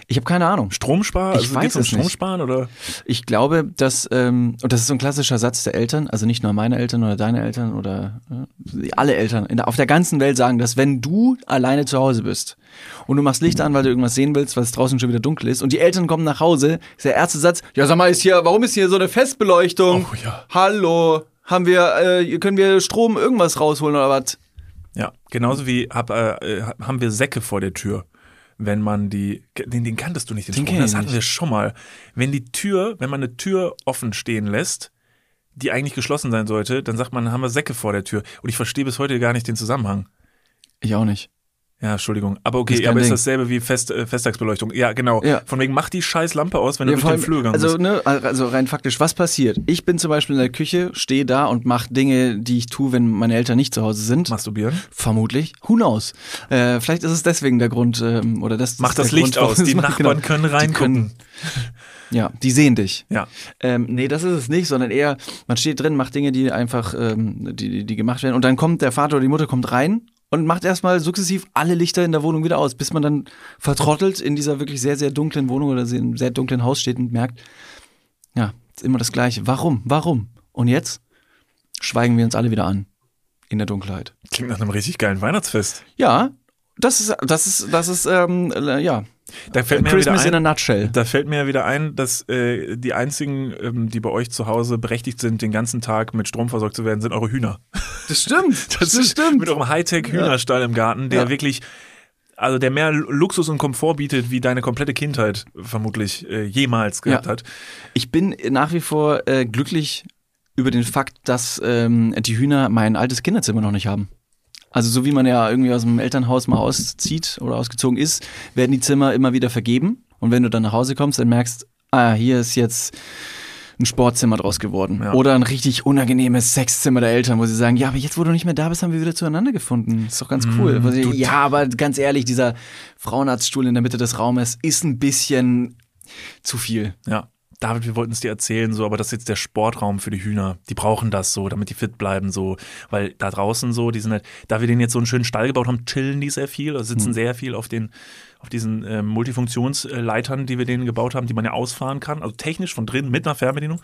Ich habe keine Ahnung. Stromsparen? Ich Also weiß geht's um es nicht. Stromsparen oder? Ich glaube, dass, ähm, und das ist so ein klassischer Satz der Eltern, also nicht nur meine Eltern oder deine Eltern oder äh, alle Eltern der, auf der ganzen Welt sagen, dass wenn du alleine zu Hause bist und du machst Licht an, weil du irgendwas sehen willst, weil es draußen schon wieder dunkel ist und die Eltern kommen nach Hause, ist der erste Satz, ja sag mal, ist hier, warum ist hier so eine Festbeleuchtung? Oh ja. Hallo, haben wir, äh, können wir Strom irgendwas rausholen oder was? Ja, genauso wie hab, äh, äh, haben wir Säcke vor der Tür. Wenn man die, den, den kanntest du nicht, den, Den Spruch, das hatten nicht. wir schon mal. Wenn die Tür, wenn man eine Tür offen stehen lässt, die eigentlich geschlossen sein sollte, dann sagt man, haben wir Säcke vor der Tür. Und ich verstehe bis heute gar nicht den Zusammenhang. Ich auch nicht. Ja, Entschuldigung. Aber okay, Ist aber ist Ding. dasselbe wie Fest, äh, Festtagsbeleuchtung. Ja, genau. Ja. Von wegen, mach die scheiß Lampe aus, wenn du Ja, durch vor den allem, Flur gegangen also, bist. ne, also rein faktisch, was passiert? Ich bin zum Beispiel in der Küche, stehe da und mache Dinge, die ich tue, wenn meine Eltern nicht zu Hause sind. Masturbieren. Vermutlich. Who knows? Äh, vielleicht ist es deswegen der Grund, ähm, oder das Mach ist das Licht Grund, aus, die Nachbarn genau. können reingucken. <laughs> Ja, die sehen dich. Ja. Ähm, nee, das ist es nicht, sondern eher, man steht drin, macht Dinge, die einfach, ähm, die, die, die gemacht werden. Und dann kommt der Vater oder die Mutter kommt rein und macht erstmal sukzessiv alle Lichter in der Wohnung wieder aus, bis man dann vertrottelt in dieser wirklich sehr, sehr dunklen Wohnung oder in einem sehr dunklen Haus steht und merkt, ja, ist immer das Gleiche. Warum? Warum? Und jetzt schweigen wir uns alle wieder an in der Dunkelheit. Klingt nach einem richtig geilen Weihnachtsfest. Ja, das ist, das ist, das ist, ähm, äh, ja. Da fällt mir ja wieder Christmas in a ein, nutshell. da fällt mir ja wieder ein, dass äh, die einzigen, ähm, die bei euch zu Hause berechtigt sind, den ganzen Tag mit Strom versorgt zu werden, sind eure Hühner. <laughs> Das stimmt. <laughs> Das ist mit eurem Hightech-Hühnerstall im Garten, der Ja. wirklich, also der mehr Luxus und Komfort bietet, wie deine komplette Kindheit vermutlich äh, jemals gehabt Ja. hat. Ich bin nach wie vor äh, glücklich über den Fakt, dass ähm, die Hühner mein altes Kinderzimmer noch nicht haben. Also so wie man ja irgendwie aus dem Elternhaus mal auszieht oder ausgezogen ist, werden die Zimmer immer wieder vergeben. Und wenn du dann nach Hause kommst, dann merkst, ah, hier ist jetzt ein Sportzimmer draus geworden. Ja. Oder ein richtig unangenehmes Sexzimmer der Eltern, wo sie sagen, ja, aber jetzt, wo du nicht mehr da bist, haben wir wieder zueinander gefunden. Ist doch ganz cool. Mm, du- ja, aber ganz ehrlich, dieser Frauenarztstuhl in der Mitte des Raumes ist ein bisschen zu viel. Ja. David, wir wollten es dir erzählen, so, aber das ist jetzt der Sportraum für die Hühner. Die brauchen das so, damit die fit bleiben, so, weil da draußen so, die sind halt, da wir denen jetzt so einen schönen Stall gebaut haben, chillen die sehr viel, also sitzen sehr viel auf den, auf diesen ähm, Multifunktionsleitern, die wir denen gebaut haben, die man ja ausfahren kann, also technisch von drinnen mit einer Fernbedienung.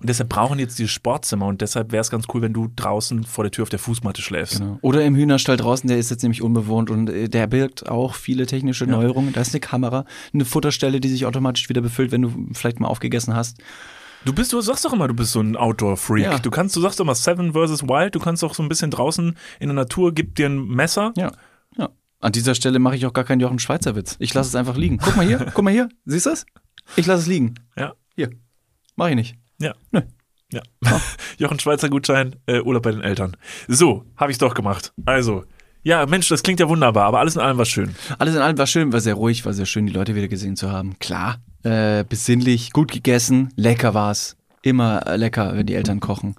Und deshalb brauchen jetzt dieses Sportzimmer und deshalb wäre es ganz cool, wenn du draußen vor der Tür auf der Fußmatte schläfst. Genau. Oder im Hühnerstall draußen, der ist jetzt nämlich unbewohnt und äh, der birgt auch viele technische Neuerungen. Da ist eine Kamera, eine Futterstelle, die sich automatisch wieder befüllt, wenn du vielleicht mal aufgegessen hast. Du bist, du sagst doch immer, du bist so ein Outdoor-Freak. Ja. Du kannst, du sagst doch immer Seven versus Wild, du kannst doch so ein bisschen draußen in der Natur, gib dir ein Messer. Ja. An dieser Stelle mache ich auch gar keinen Jochen Schweizer Witz. Ich lasse es einfach liegen. Guck mal hier, guck mal hier. Siehst du das? Ich lasse es liegen. Ja. Hier. Mach ich nicht. Ja. Nö. Ja. <laughs> Jochen Schweizer Gutschein, äh, Urlaub bei den Eltern. So, habe ich doch gemacht. Also, ja, Mensch, das klingt ja wunderbar, aber alles in allem war schön. Alles in allem war schön, war sehr ruhig, war sehr schön, die Leute wieder gesehen zu haben. Klar. Äh, besinnlich, gut gegessen, lecker war's. Immer äh, lecker, wenn die Eltern kochen.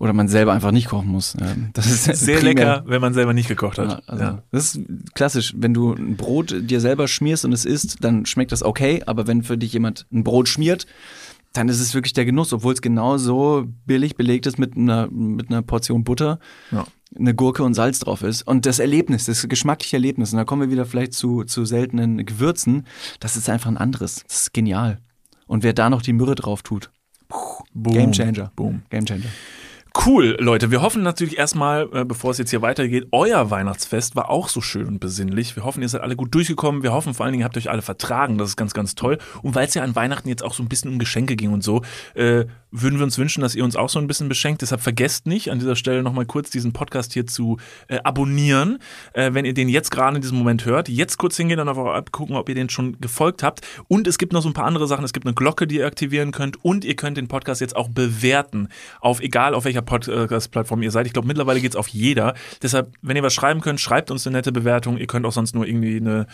Oder man selber einfach nicht kochen muss. Das ist Sehr primär- lecker, wenn man selber nicht gekocht hat. Ja, also ja. Das ist klassisch. Wenn du ein Brot dir selber schmierst und es isst, dann schmeckt das okay. Aber wenn für dich jemand ein Brot schmiert, dann ist es wirklich der Genuss, obwohl es genauso billig belegt ist mit einer, mit einer Portion Butter, Ja. eine Gurke und Salz drauf ist. Und das Erlebnis, das geschmackliche Erlebnis, und da kommen wir wieder vielleicht zu, zu seltenen Gewürzen, das ist einfach ein anderes. Das ist genial. Und wer da noch die Myrrhe drauf tut, Boom. Game Changer. Boom. Game Changer. Cool, Leute. Wir hoffen natürlich erstmal, äh, bevor es jetzt hier weitergeht, euer Weihnachtsfest war auch so schön und besinnlich. Wir hoffen, ihr seid alle gut durchgekommen. Wir hoffen vor allen Dingen, ihr habt euch alle vertragen. Das ist ganz, ganz toll. Und weil es ja an Weihnachten jetzt auch so ein bisschen um Geschenke ging und so, äh, würden wir uns wünschen, dass ihr uns auch so ein bisschen beschenkt. Deshalb vergesst nicht, an dieser Stelle nochmal kurz diesen Podcast hier zu äh, abonnieren. Äh, wenn ihr den jetzt gerade in diesem Moment hört, jetzt kurz hingehen und auf eure App gucken, ob ihr den schon gefolgt habt. Und es gibt noch so ein paar andere Sachen. Es gibt eine Glocke, die ihr aktivieren könnt. Und ihr könnt den Podcast jetzt auch bewerten. Auf egal auf welcher Podcast-Plattform ihr seid. Ich glaube, mittlerweile geht's auf jeder. Deshalb, wenn ihr was schreiben könnt, schreibt uns eine nette Bewertung. Ihr könnt auch sonst nur irgendwie eine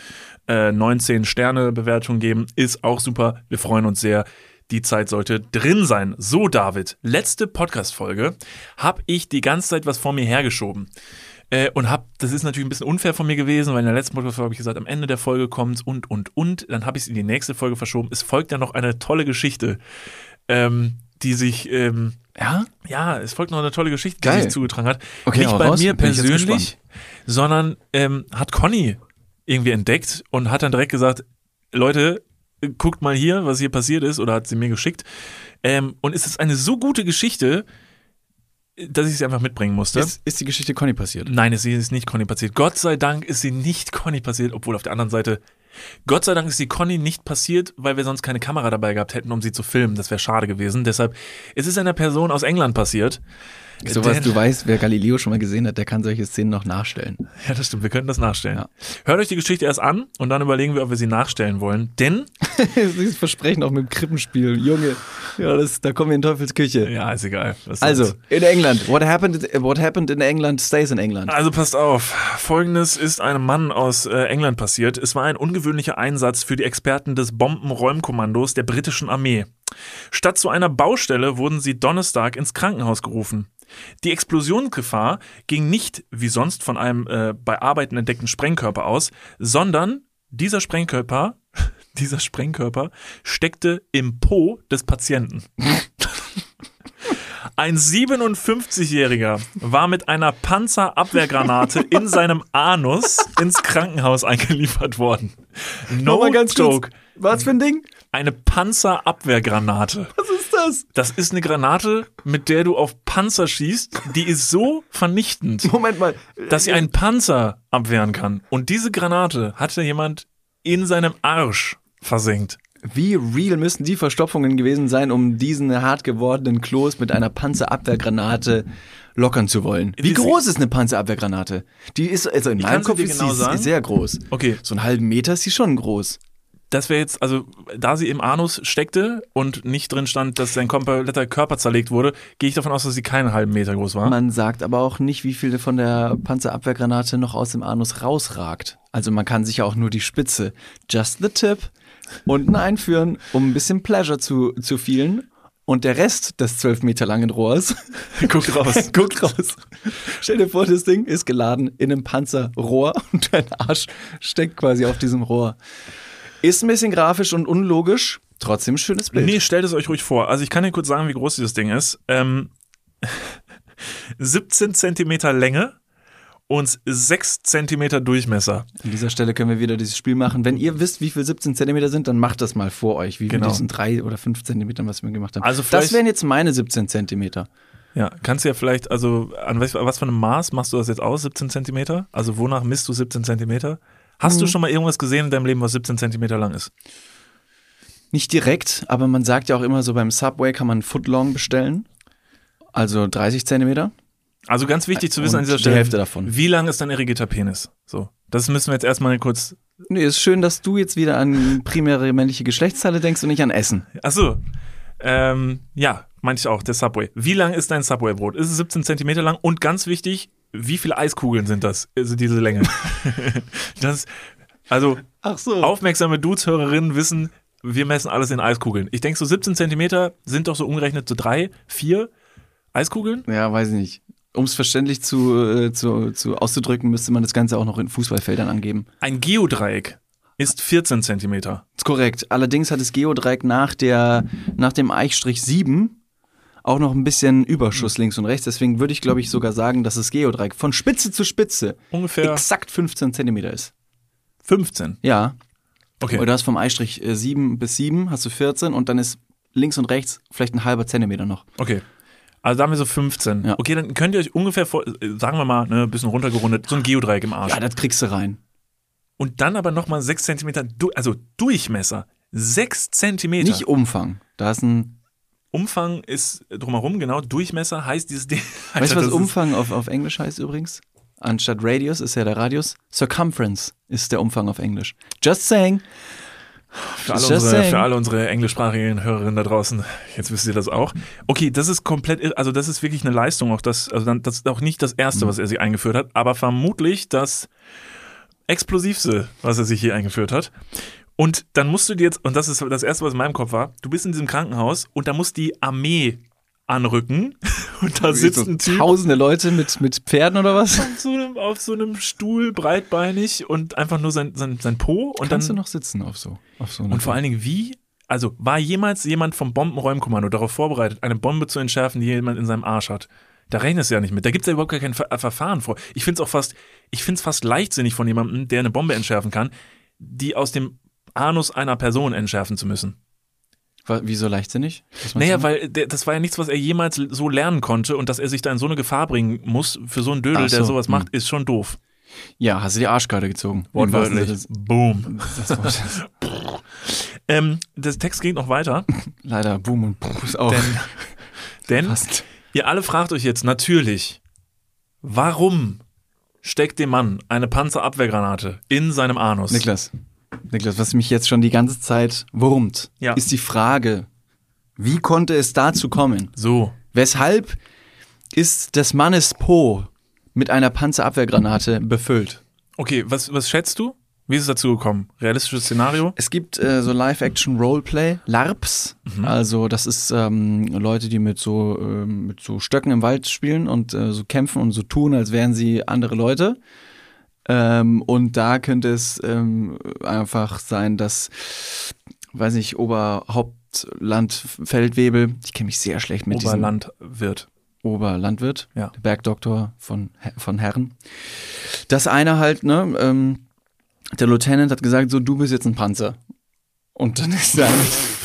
äh, 19-Sterne-Bewertung geben. Ist auch super. Wir freuen uns sehr. Die Zeit sollte drin sein. So, David, letzte Podcast-Folge habe ich die ganze Zeit was vor mir hergeschoben. Äh, und hab, das ist natürlich ein bisschen unfair von mir gewesen, weil in der letzten Podcast-Folge habe ich gesagt, am Ende der Folge kommt und, und, und. Dann habe ich es in die nächste Folge verschoben. Es folgt ja noch eine tolle Geschichte, ähm, die sich, ähm, Ja? ja, es folgt noch eine tolle Geschichte, die Geil. sich zugetragen hat. Okay, Nicht bei raus, mir persönlich, sondern ähm, hat Conny irgendwie entdeckt und hat dann direkt gesagt, Leute, guckt mal hier, was hier passiert ist, oder hat sie mir geschickt. Ähm, und es ist eine so gute Geschichte, dass ich sie einfach mitbringen musste. Ist, ist die Geschichte Conny passiert? Nein, es ist nicht Conny passiert. Gott sei Dank ist sie nicht Conny passiert, obwohl auf der anderen Seite, Gott sei Dank ist sie Conny nicht passiert, weil wir sonst keine Kamera dabei gehabt hätten, um sie zu filmen. Das wäre schade gewesen. Deshalb, es ist einer Person aus England passiert. Sowas, Denn- du weißt, wer Galileo schon mal gesehen hat, der kann solche Szenen noch nachstellen. Ja, das stimmt. Wir könnten das nachstellen. Ja. Hört euch die Geschichte erst an und dann überlegen wir, ob wir sie nachstellen wollen. Denn, <laughs> Dieses Versprechen auch mit dem Krippenspiel. Junge, ja, das, da kommen wir in Teufelsküche. ja, ist egal. Was Also, soll's. in England. What happened, what happened in England stays in England. Also passt auf. Folgendes ist einem Mann aus äh, England passiert. Es war ein ungewöhnlicher Einsatz für die Experten des Bombenräumkommandos der britischen Armee. Statt zu einer Baustelle wurden sie Donnerstag ins Krankenhaus gerufen. Die Explosionsgefahr ging nicht wie sonst von einem äh, bei Arbeiten entdeckten Sprengkörper aus, sondern dieser Sprengkörper, <laughs> dieser Sprengkörper steckte im Po des Patienten. <laughs> Ein 57-Jähriger war mit einer Panzerabwehrgranate in seinem Anus ins Krankenhaus eingeliefert worden. No ganz joke. kurz. Was für ein Ding? Eine Panzerabwehrgranate. Was ist das? Das ist eine Granate, mit der du auf Panzer schießt. Die ist so vernichtend, Moment mal. dass sie einen Panzer abwehren kann. Und diese Granate hatte jemand in seinem Arsch versenkt. Wie real müssen die Verstopfungen gewesen sein, um diesen hart gewordenen Kloß mit einer Panzerabwehrgranate lockern zu wollen? Wie groß ist eine Panzerabwehrgranate? Die ist, also in meinem kann sie Kopf ist genau sie sagen. sehr groß. Okay, So einen halben Meter ist sie schon groß. Das wäre jetzt, also da sie im Anus steckte und nicht drin stand, dass sein kompletter Körper zerlegt wurde, gehe ich davon aus, dass sie keinen halben Meter groß war. Man sagt aber auch nicht, wie viel von der Panzerabwehrgranate noch aus dem Anus rausragt. Also man kann sich ja auch nur die Spitze, just the tip, unten einführen, um ein bisschen Pleasure zu, zu vielen. Und der Rest des zwölf Meter langen Rohrs <laughs> Guckt raus. <laughs> guckt raus. Stell dir vor, das Ding ist geladen in einem Panzerrohr und dein Arsch steckt quasi auf diesem Rohr. Ist ein bisschen grafisch und unlogisch, trotzdem ein schönes Bild. Nee, stellt es euch ruhig vor. Also ich kann dir kurz sagen, wie groß dieses Ding ist. Ähm, <laughs> 17 Zentimeter Länge und 6 Zentimeter Durchmesser. An dieser Stelle können wir wieder dieses Spiel machen. Wenn ihr wisst, wie viel 17 Zentimeter sind, dann macht das mal vor euch, wie Genau. diesen drei oder fünf Zentimetern, was wir gemacht haben. Also das wären jetzt meine 17 Zentimeter. Ja, kannst du ja vielleicht, also an was, was für einem Maß machst du das jetzt aus, 17 Zentimeter? Also wonach misst du 17 Zentimeter? Hast du schon mal irgendwas gesehen in deinem Leben, was 17 Zentimeter lang ist? Nicht direkt, aber man sagt ja auch immer so, beim Subway kann man Footlong bestellen. Also 30 Zentimeter. Also ganz wichtig zu wissen Und an dieser die Stelle, Hälfte davon. wie lang ist dein irrigierter Penis? So, das müssen wir jetzt erstmal kurz. Nee, ist schön, dass du jetzt wieder an primäre männliche Geschlechtsteile denkst und nicht an Essen. Ach so, ähm, ja, meinte ich auch, der Subway. Wie lang ist dein Subway-Brot? Ist es 17 Zentimeter lang? Und ganz wichtig, wie viele Eiskugeln sind das? Also diese Länge. <laughs> das, also Ach so. aufmerksame Dudes-Hörerinnen wissen, wir messen alles in Eiskugeln. Ich denke, so 17 Zentimeter sind doch so umgerechnet so drei, vier Eiskugeln. Ja, weiß ich nicht. Um es verständlich zu, äh, zu, zu auszudrücken, müsste man das Ganze auch noch in Fußballfeldern angeben. Ein Geodreieck ist 14 Zentimeter. Ist korrekt. Allerdings hat das Geodreieck nach, der, nach dem Eichstrich 7 auch noch ein bisschen Überschuss links und rechts. Deswegen würde ich, glaube ich, sogar sagen, dass das Geodreieck von Spitze zu Spitze Ungefähr exakt 15 Zentimeter ist. 15. Ja. Okay. Oder du hast vom Eistrich äh, 7 bis 7 hast du 14 und dann ist links und rechts vielleicht ein halber Zentimeter noch. Okay. Also da haben wir so 15. Ja. Okay, dann könnt ihr euch ungefähr, vor, äh, sagen wir mal, ne, ein bisschen runtergerundet, so ein Geodreieck im Arsch. Ja, das kriegst du rein. Und dann aber nochmal 6 Zentimeter, du also Durchmesser. 6 Zentimeter. Nicht Umfang. Da ist ein. Umfang ist drumherum, genau. Durchmesser heißt dieses Ding. <laughs> Weißt du, was Umfang auf, auf Englisch heißt übrigens? Anstatt Radius ist ja der Radius. Circumference ist der Umfang auf Englisch. Just saying. Für, alle Just unsere, für alle unsere englischsprachigen Hörerinnen da draußen, jetzt wisst ihr das auch. Okay, das ist komplett, also das ist wirklich eine Leistung, auch das, also dann, das ist auch nicht das erste, Mhm. was er sich eingeführt hat, aber vermutlich das explosivste, was er sich hier eingeführt hat. Und dann musst du dir jetzt, und das ist das erste, was in meinem Kopf war, du bist in diesem Krankenhaus und da muss die Armee anrücken <laughs> und da sitzt so ein Typ Tausende Leute mit, mit Pferden oder was? auf so, einem, auf so einem Stuhl, breitbeinig und einfach nur sein, sein, sein Po und Kannst dann du noch sitzen auf so? Auf so einer und vor allen Dingen wie, also war jemals jemand vom Bombenräumkommando darauf vorbereitet, eine Bombe zu entschärfen, die jemand in seinem Arsch hat? Da rechnest du ja nicht mit. Da gibt es ja überhaupt gar kein Ver äh, Verfahren vor. Ich finde es auch fast, ich finde es fast leichtsinnig von jemandem, der eine Bombe entschärfen kann, die aus dem Anus einer Person entschärfen zu müssen. Wieso leichtsinnig? Naja, weil der, das war ja nichts, was er jemals so lernen konnte und dass er sich da in so eine Gefahr bringen muss für so einen Dödel, so, der sowas hm. macht, ist schon doof. Ja, hast du die Arschkarte gezogen. Wortwörtlich. Boom. Wortes. <laughs> Ähm, das Text geht noch weiter, <laughs> Leider Boom und Puh ist auch. denn, denn. Ihr alle fragt euch jetzt natürlich, warum steckt dem Mann eine Panzerabwehrgranate in seinem Anus? Niklas, Niklas, was mich jetzt schon die ganze Zeit wurmt, Ja. ist die Frage, wie konnte es dazu kommen? So, Weshalb ist des Mannes Po mit einer Panzerabwehrgranate befüllt? okay, was, was schätzt du? Wie ist es dazu gekommen? Realistisches Szenario? Es gibt äh, so Live-Action-Roleplay, LARPs. Also das ist ähm, Leute, die mit so, ähm, mit so Stöcken im Wald spielen und äh, so kämpfen und so tun, als wären sie andere Leute. Ähm, und da könnte es ähm, einfach sein, dass, weiß nicht, Oberhaupt Obst, Land, Feldwebel. Ich kenne mich sehr schlecht mit diesem Oberlandwirt. Oberlandwirt, Ja. der Bergdoktor von, von Herren. Das eine halt, ne, ähm, der Lieutenant hat gesagt, so, du bist jetzt ein Panzer. Und dann ist er <laughs>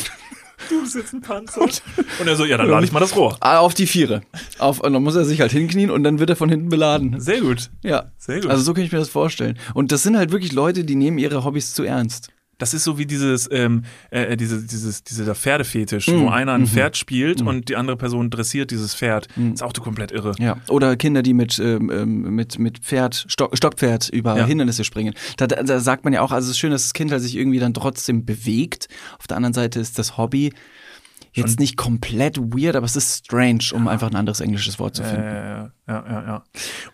Du bist jetzt ein Panzer. Und er so, ja, dann lade ich mal das Rohr. auf die Viere. Auf, und dann muss er sich halt hinknien und dann wird er von hinten beladen. Sehr gut. Ja. Sehr gut. Also so kann ich mir das vorstellen. Und das sind halt wirklich Leute, die nehmen ihre Hobbys zu ernst. Das ist so wie dieses, ähm, äh, diese, dieses, dieser Pferdefetisch, Mhm. wo einer ein Pferd spielt und die andere Person dressiert dieses Pferd. Ist auch komplett irre. Ja. Oder Kinder, die mit, ähm, ähm, mit, mit Pferd, Stock, Stockpferd über Ja. Hindernisse springen. Da, da, da sagt man ja auch, also es ist schön, dass das Kind halt sich irgendwie dann trotzdem bewegt. Auf der anderen Seite ist das Hobby jetzt nicht komplett weird, aber es ist strange, um einfach ein anderes englisches Wort zu finden. Äh, ja, ja, ja.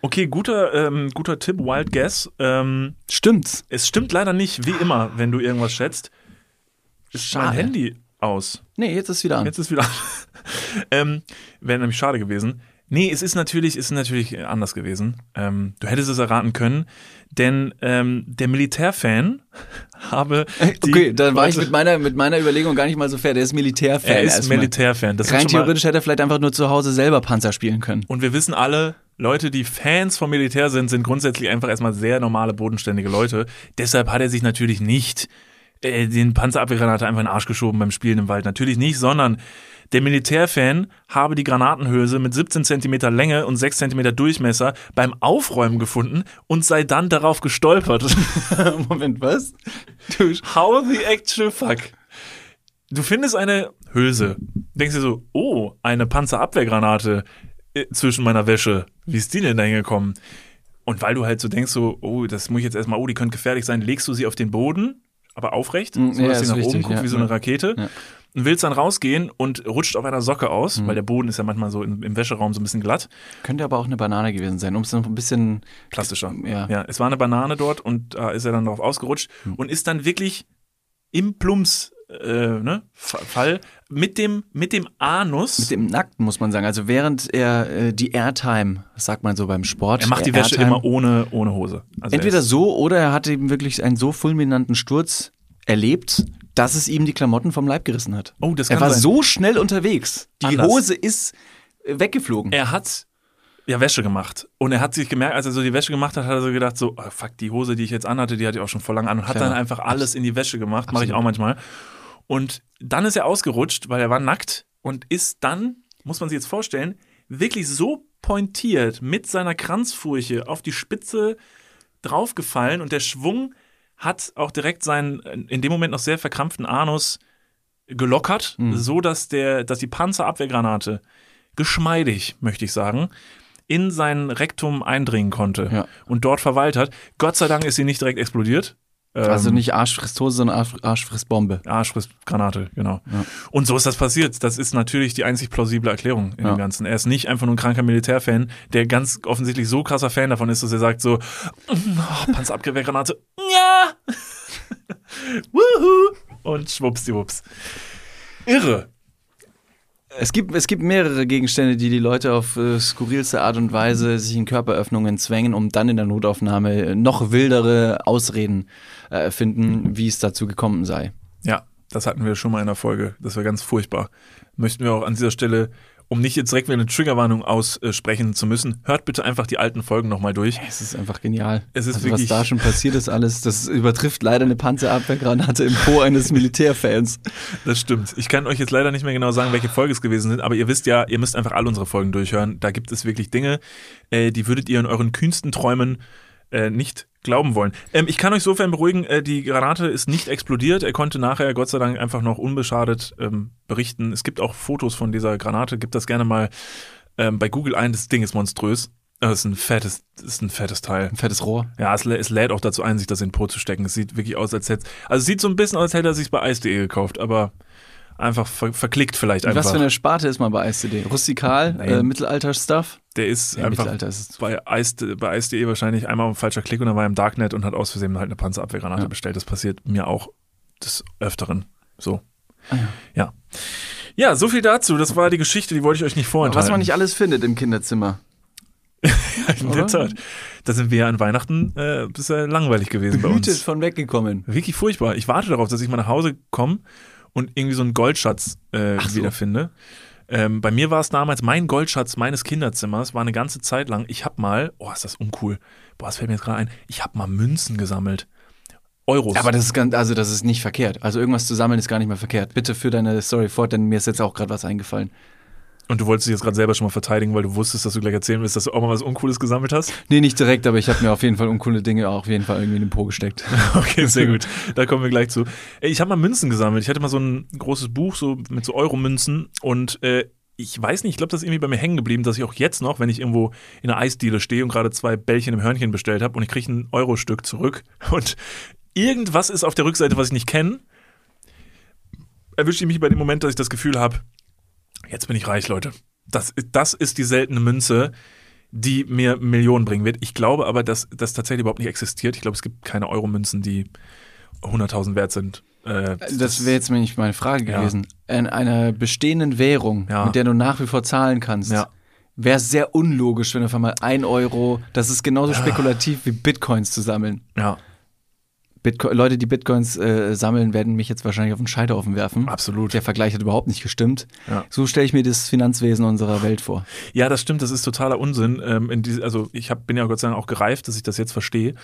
Okay, guter, ähm, guter Tipp, Wild Guess. Ähm, Stimmt's? es stimmt leider nicht, wie immer, wenn du irgendwas schätzt. Ist mein Schade. Handy aus. Nee, jetzt ist wieder an. Jetzt ist wieder. <laughs> ähm, Wäre nämlich schade gewesen. Nee, es ist natürlich, ist natürlich anders gewesen. Ähm, du hättest es erraten können, denn ähm, der Militärfan <laughs> habe. Die okay, dann war ich Leute- mit meiner, mit meiner Überlegung gar nicht mal so fair. Der ist Militärfan. Er ist. Militärfan. Das Rein theoretisch hätte er vielleicht einfach nur zu Hause selber Panzer spielen können. und wir wissen alle, Leute, die Fans vom Militär sind, sind grundsätzlich einfach erstmal sehr normale, bodenständige Leute. Deshalb hat er sich natürlich nicht äh, den Panzerabwehrgranate einfach in den Arsch geschoben beim Spielen im Wald. Natürlich nicht, sondern der Militärfan habe die Granatenhülse mit 17 Zentimeter Länge und 6 Zentimeter Durchmesser beim Aufräumen gefunden und sei dann darauf gestolpert. <laughs> Moment, was? Du, How the actual fuck? Du findest eine Hülse, denkst dir so, oh, eine Panzerabwehrgranate äh, zwischen meiner Wäsche. Wie ist die denn da hingekommen? Und weil du halt so denkst, so, oh, das muss ich jetzt erstmal, oh, die könnte gefährlich sein, legst du sie auf den Boden, aber aufrecht, Mm, so ja, dass sie ist nach oben wichtig, guckt, ja, wie so ja. eine Rakete. Ja. Und willst dann rausgehen und rutscht auf einer Socke aus, Mhm. weil der Boden ist ja manchmal so im, im Wäscheraum so ein bisschen glatt. könnte aber auch eine Banane gewesen sein, um es noch ein bisschen. plastischer. Ja. ja, es war eine Banane dort und da ist er dann drauf ausgerutscht Hm. und ist dann wirklich im Plumps äh, ne, Fa- Fall mit dem mit dem Anus. Mit dem Nackten, muss man sagen. Also während er äh, die Airtime, das sagt man so beim Sport. er macht die Wäsche Airtime- immer ohne ohne Hose. Also er Entweder so oder er hat eben wirklich einen so fulminanten Sturz erlebt, dass es ihm die Klamotten vom Leib gerissen hat. oh, das Er kann war sein. so schnell unterwegs. Die Anders. Hose ist äh, weggeflogen. Er hat ja Wäsche gemacht und er hat sich gemerkt, als er so die Wäsche gemacht hat, hat er so gedacht so, oh, fuck, die Hose, die ich jetzt anhatte, die hatte ich auch schon vor lang an und hat Klar. dann einfach alles in die Wäsche gemacht, mache ich auch manchmal. Und dann ist er ausgerutscht, weil er war nackt und ist dann, muss man sich jetzt vorstellen, wirklich so pointiert mit seiner Kranzfurche auf die Spitze draufgefallen und der Schwung hat auch direkt seinen in dem Moment noch sehr verkrampften Anus gelockert, Mhm. so dass der, dass die Panzerabwehrgranate geschmeidig, möchte ich sagen, in sein Rektum eindringen konnte Ja. und dort verweilt hat. Gott sei Dank ist sie nicht direkt explodiert. Also Ähm, nicht Arschfristhose, sondern Arsch, Arschfristbombe. Arschfristgranate, genau. Ja. Und so ist das passiert. Das ist natürlich die einzig plausible Erklärung in Ja. dem Ganzen. Er ist nicht einfach nur ein kranker Militärfan, der ganz offensichtlich so krasser Fan davon ist, dass er sagt so, oh, Panzerabwehrgranate, <laughs> ja, <laughs> wuhu, und schwuppsdiwupps. Irre. Es gibt, es gibt mehrere Gegenstände, die die Leute auf äh, skurrilste Art und Weise sich in Körperöffnungen zwängen, um dann in der Notaufnahme äh, noch wildere Ausreden äh, finden, wie es dazu gekommen sei. Ja, das hatten wir schon mal in der Folge. Das war ganz furchtbar. Möchten wir auch an dieser Stelle, um nicht jetzt direkt wieder eine Triggerwarnung aussprechen zu müssen, hört bitte einfach die alten Folgen nochmal durch. Es ist einfach genial. Es ist also, was wirklich- da schon passiert ist, alles, das übertrifft leider eine Panzerabwehrgranate im Po eines <laughs> Militärfans. Das stimmt. Ich kann euch jetzt leider nicht mehr genau sagen, welche Folge es gewesen sind, aber ihr wisst ja, ihr müsst einfach all unsere Folgen durchhören. Da gibt es wirklich Dinge, äh, die würdet ihr in euren kühnsten Träumen äh, nicht glauben wollen. Ähm, ich kann euch sofern beruhigen, äh, die Granate ist nicht explodiert. Er konnte nachher Gott sei Dank einfach noch unbeschadet ähm, berichten. Es gibt auch Fotos von dieser Granate. Gebt das gerne mal ähm, bei Google ein. Das Ding ist monströs. Das ist ein fettes, ist ein fettes Teil. Ein fettes Rohr. Ja, es, lä- es lädt auch dazu ein, sich das in den Po zu stecken. Es sieht wirklich aus, als hätte Also es sieht so ein bisschen aus, als hätte er sich bei Eis.de gekauft, aber einfach ver verklickt vielleicht einfach. was für eine Sparte ist man bei ICD? Rustikal, äh, Mittelalter-Stuff? Der ist Ja, einfach ist bei Eis- bei Eis.de wahrscheinlich einmal ein falscher Klick und dann war er im Darknet und hat aus Versehen halt eine Panzerabwehrgranate Ja. bestellt. Das passiert mir auch des Öfteren. So. Ah, ja. ja. Ja, so viel dazu. Das war die Geschichte, die wollte ich euch nicht vorenthalten. Was man nicht alles findet im Kinderzimmer. <laughs> in der Tat. Da sind wir ja an Weihnachten äh, bisher langweilig gewesen bei Behütet uns. von weggekommen. Wirklich furchtbar. Ich warte darauf, dass ich mal nach Hause komme und irgendwie so einen Goldschatz äh, so. wiederfinde. Ähm, bei mir war es damals mein Goldschatz meines Kinderzimmers, war eine ganze Zeit lang. Ich habe mal, oh, ist das uncool. Boah, das fällt mir jetzt gerade ein. Ich habe mal Münzen gesammelt. Euros. Aber das ist ganz, also das ist nicht verkehrt. Also irgendwas zu sammeln ist gar nicht mehr verkehrt. Bitte für deine Story fort, denn mir ist jetzt auch gerade was eingefallen. Und du wolltest dich jetzt gerade selber schon mal verteidigen, weil du wusstest, dass du gleich erzählen willst, dass du auch mal was Uncooles gesammelt hast. Nee, nicht direkt, aber ich habe mir auf jeden Fall uncoole Dinge auch auf jeden Fall irgendwie in den Po gesteckt. <laughs> Okay, sehr gut. Da kommen wir gleich zu. Ich habe mal Münzen gesammelt. Ich hatte mal so ein großes Buch so mit so Euro-Münzen und äh, ich weiß nicht, ich glaube, das ist irgendwie bei mir hängen geblieben, dass ich auch jetzt noch, wenn ich irgendwo in einer Eisdiele stehe und gerade zwei Bällchen im Hörnchen bestellt habe und ich kriege ein Euro-Stück zurück <laughs> und irgendwas ist auf der Rückseite, was ich nicht kenne, erwische ich mich bei dem Moment, dass ich das Gefühl habe, jetzt bin ich reich, Leute. Das, das ist die seltene Münze, die mir Millionen bringen wird. Ich glaube aber, dass das tatsächlich überhaupt nicht existiert. Ich glaube, es gibt keine Euro-Münzen, die 100.000 wert sind. Äh, Das wäre jetzt nämlich meine Frage Ja. gewesen. In einer bestehenden Währung, Ja. mit der du nach wie vor zahlen kannst, Ja. wäre es sehr unlogisch, wenn auf einmal ein Euro, das ist genauso spekulativ wie Bitcoins zu sammeln. ja, Bitcoin, Leute, die Bitcoins äh, sammeln, werden mich jetzt wahrscheinlich auf den Scheiterhaufen werfen. absolut. Der Vergleich hat überhaupt nicht gestimmt. Ja. So stelle ich mir das Finanzwesen unserer Welt vor. Ja, das stimmt, das ist totaler Unsinn. Ähm, in diese, also ich hab, bin ja Gott sei Dank auch gereift, dass ich das jetzt verstehe.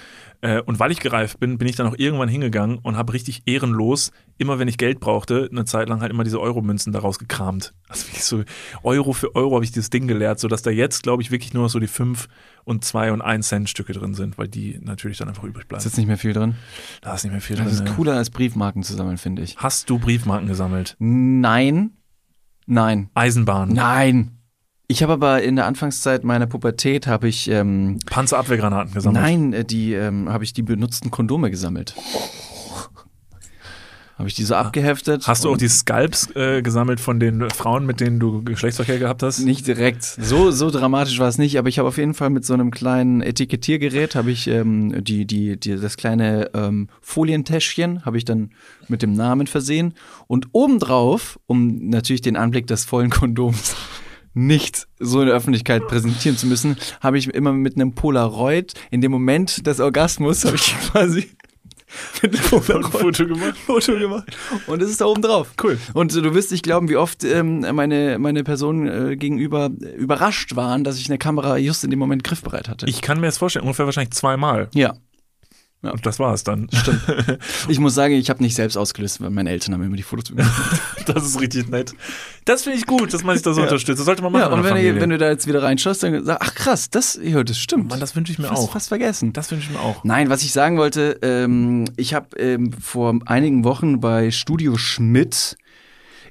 Äh, und weil ich gereift bin, bin ich dann auch irgendwann hingegangen und habe richtig ehrenlos, immer wenn ich Geld brauchte, eine Zeit lang halt immer diese Euromünzen daraus gekramt. Also wirklich so Euro für Euro habe ich dieses Ding geleert, sodass da jetzt, glaube ich, wirklich nur noch so die 5 und 2 und 1 Cent Stücke drin sind, weil die natürlich dann einfach übrig Ist bleiben. jetzt nicht mehr viel drin. Da ist nicht mehr viel Das drin. ist ne? cooler als Briefmarken zu sammeln, finde ich. Hast du Briefmarken gesammelt? Nein. Nein. Eisenbahn, Nein. Ich habe aber in der Anfangszeit meiner Pubertät habe ich ähm, Panzerabwehrgranaten gesammelt. nein, äh, die ähm, habe ich die benutzten Kondome gesammelt. Habe ich die so abgeheftet. Ah. Hast du auch die Scalps äh, gesammelt von den Frauen, mit denen du Geschlechtsverkehr gehabt hast? nicht direkt. So so dramatisch war es nicht, aber ich habe auf jeden Fall mit so einem kleinen Etikettiergerät habe ich ähm, die die die das kleine ähm, Folientäschchen habe ich dann mit dem Namen versehen und obendrauf, um natürlich den Anblick des vollen Kondoms nicht so in der Öffentlichkeit präsentieren zu müssen, habe ich immer mit einem Polaroid in dem Moment des Orgasmus habe ich <laughs> quasi mit einem Ein Polaroid Foto gemacht? Foto gemacht. Und es ist da oben drauf. Cool. Und du wirst nicht glauben, wie oft ähm, meine, meine Person äh, gegenüber überrascht waren, dass ich eine Kamera just in dem Moment griffbereit hatte. Ich kann mir das vorstellen, ungefähr wahrscheinlich zweimal. ja. Und das war es dann. <laughs> Ich muss sagen, ich habe nicht selbst ausgelöst, weil meine Eltern haben immer die Fotos gemacht. <laughs> Das ist richtig nett. Das finde ich gut, dass man sich da so unterstützt. Das sollte man machen. ja, und wenn du, Familie. wenn du da jetzt wieder reinschaust, dann sagst ach krass, das, ja, das stimmt. Mann, das wünsche ich mir fast, auch. fast vergessen. Das wünsche ich mir auch. Nein, was ich sagen wollte, ähm, ich habe ähm, vor einigen Wochen bei Studio Schmidt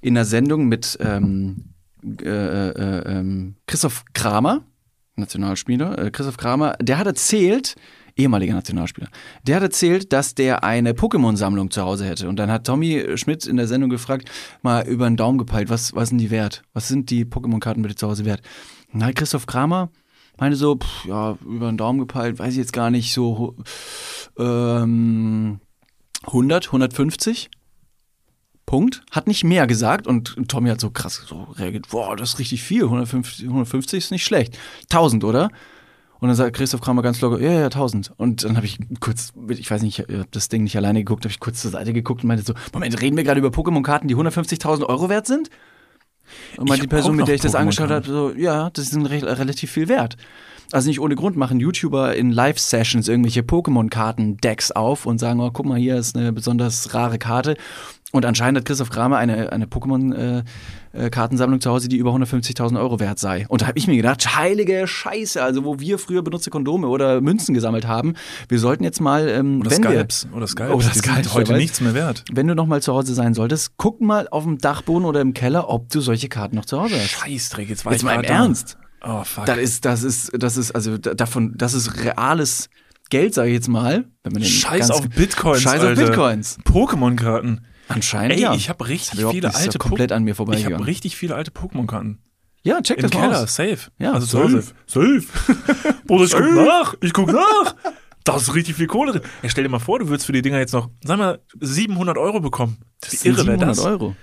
in einer Sendung mit ähm, äh, äh, ähm, Christoph Kramer, Nationalspieler, äh, Christoph Kramer, der hat erzählt, ehemaliger Nationalspieler, der hat erzählt, dass der eine Pokémon-Sammlung zu Hause hätte. Und dann hat Tommy Schmidt in der Sendung gefragt, mal über den Daumen gepeilt, was, was sind die wert? Was sind die Pokémon-Karten bitte zu Hause wert? Na, Christoph Kramer meinte so, pff, ja, über den Daumen gepeilt, weiß ich jetzt gar nicht, so ähm, 100, 150. Punkt. Hat nicht mehr gesagt und Tommy hat so krass so reagiert, boah, das ist richtig viel, 150, 150 ist nicht schlecht. 1000, oder? Und dann sagt Christoph Kramer ganz locker, ja, ja, 1000. Und dann habe ich kurz, ich weiß nicht, ich habe das Ding nicht alleine geguckt, habe ich kurz zur Seite geguckt und meinte so, Moment, reden wir gerade über Pokémon-Karten, die 150.000 Euro wert sind? Und meinte die hab Person, mit der ich das angeschaut habe, so, ja, das ist re relativ viel wert. Also nicht ohne Grund machen YouTuber in Live-Sessions irgendwelche Pokémon-Karten-Decks auf und sagen, oh, guck mal, hier ist eine besonders rare Karte. Und anscheinend hat Christoph Kramer eine, eine Pokémon-Kartensammlung zu Hause, die über 150.000 Euro wert sei. Und da habe ich mir gedacht, heilige Scheiße, also wo wir früher benutzte Kondome oder Münzen gesammelt haben, wir sollten jetzt mal, ähm, Oder wenn Scalps. Oder Scalps. Oder Scalps, sind heute weiß. nichts mehr wert. wir, wenn du noch mal zu Hause sein solltest, guck mal auf dem Dachboden oder im Keller, ob du solche Karten noch zu Hause hast. Scheißdreck, jetzt war Jetzt ich mal im. Ernst. Oh, fuck. Das ist, das ist, das ist, also da- davon, das ist reales Geld, sage ich jetzt mal. Wenn man den Scheiß auf Bitcoins, Scheiß Alter. auf Bitcoins. Pokémon-Karten. Anscheinend Ey, ja. ich habe richtig überhaupt viele ist alte komplett Po- an mir Ich vorbeigegangen. habe richtig viele alte Pokémon-Karten. ja, check Im das mal Keller, safe. Ja, also safe. Safe. <laughs> Bruder, ich guck nach. Ich guck nach. Da ist richtig viel Kohle drin. Ja, stell dir mal vor, du würdest für die Dinger jetzt noch, sag mal, 700 Euro bekommen. Das Wie sind irre wäre 700 das? Euro.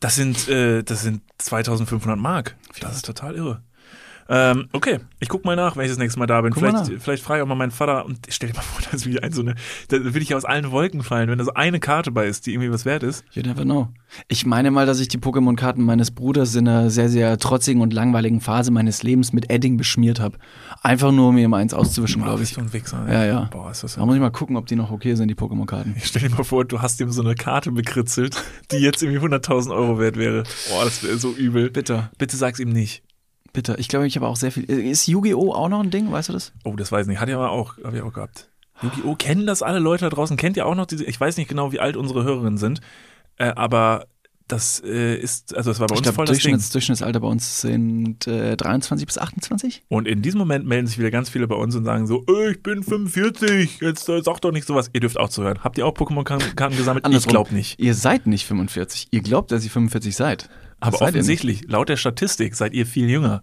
Das sind, äh, das sind 2500 Mark. Das ist total irre. Ähm, okay, ich guck mal nach, wenn ich das nächste Mal da bin. Guck Vielleicht, vielleicht frage ich auch mal meinen Vater und stell dir mal vor, <laughs> dass wie ein so eine, da will ich ja aus allen Wolken fallen, wenn da so eine Karte bei ist, die irgendwie was wert ist. You never know. Ich meine mal, dass ich die Pokémon-Karten meines Bruders in einer sehr, sehr trotzigen und langweiligen Phase meines Lebens mit Edding beschmiert habe. Einfach nur, um mir mal eins auszuwischen, glaube ich. So ein Wichser. Ja, ja. Boah, ist das Da muss ich mal gucken, ob die noch okay sind, die Pokémon-Karten. Ich stell dir mal vor, du hast ihm so eine Karte bekritzelt, die jetzt irgendwie 100.000 Euro wert wäre. Boah, das wäre so übel. Bitter, Bitte sag's ihm nicht. Bitter. Ich glaube, ich habe auch sehr viel. Ist Yu-Gi-Oh! auch noch ein Ding, weißt du das? Oh, das weiß ich nicht. Hat ja aber auch, hab ich auch gehabt. Yu-Gi-Oh! Kennen das alle Leute da draußen? Kennt ihr auch noch diese, ich weiß nicht genau, wie alt unsere Hörerinnen sind, äh, aber das äh, ist, also das war bei Ich uns glaube, voll das Ding. Durchschnitts, Durchschnittsalter bei uns sind äh, 23 bis 28. Und in diesem Moment melden sich wieder ganz viele bei uns und sagen so, "Äh, ich bin 45, jetzt äh, sag doch nicht sowas. Ihr dürft auch zuhören. Habt ihr auch Pokémon-Karten gesammelt? Ich glaube nicht. Ihr seid nicht 45. Ihr glaubt, dass ihr 45 seid. Aber offensichtlich, laut der Statistik, seid ihr viel jünger.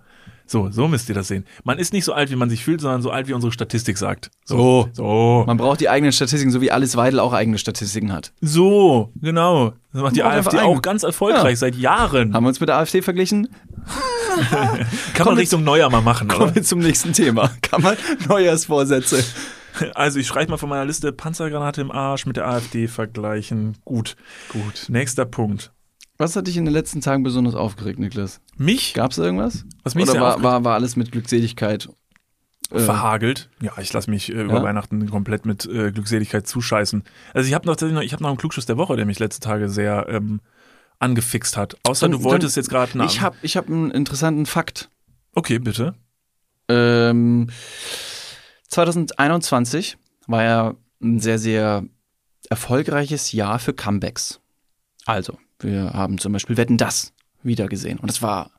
So, so müsst ihr das sehen. Man ist nicht so alt, wie man sich fühlt, sondern so alt, wie unsere Statistik sagt. So. So. Man braucht die eigenen Statistiken, so wie Alice Weidel auch eigene Statistiken hat. So, genau. Das macht die braucht AfD einfach auch ganz erfolgreich seit Jahren. Haben wir uns mit der AfD verglichen? <laughs> Kann man Kommen Richtung Neujahr mal machen, Kommen oder? wir zum nächsten Thema. <laughs> Kann man Neujahrsvorsätze. Also ich streiche mal von meiner Liste Panzergranate im Arsch mit der AfD vergleichen. Gut. Gut. Nächster Punkt. Was hat dich in den letzten Tagen besonders aufgeregt, Niklas? Mich Gab es irgendwas? Was mich Oder war, war, war alles mit Glückseligkeit? Äh, verhagelt. Ja, ich lasse mich äh, über Ja? Weihnachten komplett mit äh, Glückseligkeit zuscheißen. Also ich habe noch, ich habe noch einen Klugschuss der Woche, der mich letzte Tage sehr ähm, angefixt hat. Außer Dann- du wolltest dann- jetzt gerade ich habe ich hab einen interessanten Fakt. Okay, bitte. Ähm, 2021 war ja ein sehr, sehr erfolgreiches Jahr für Comebacks. Also, wir haben zum Beispiel Wetten das wieder gesehen. Und es war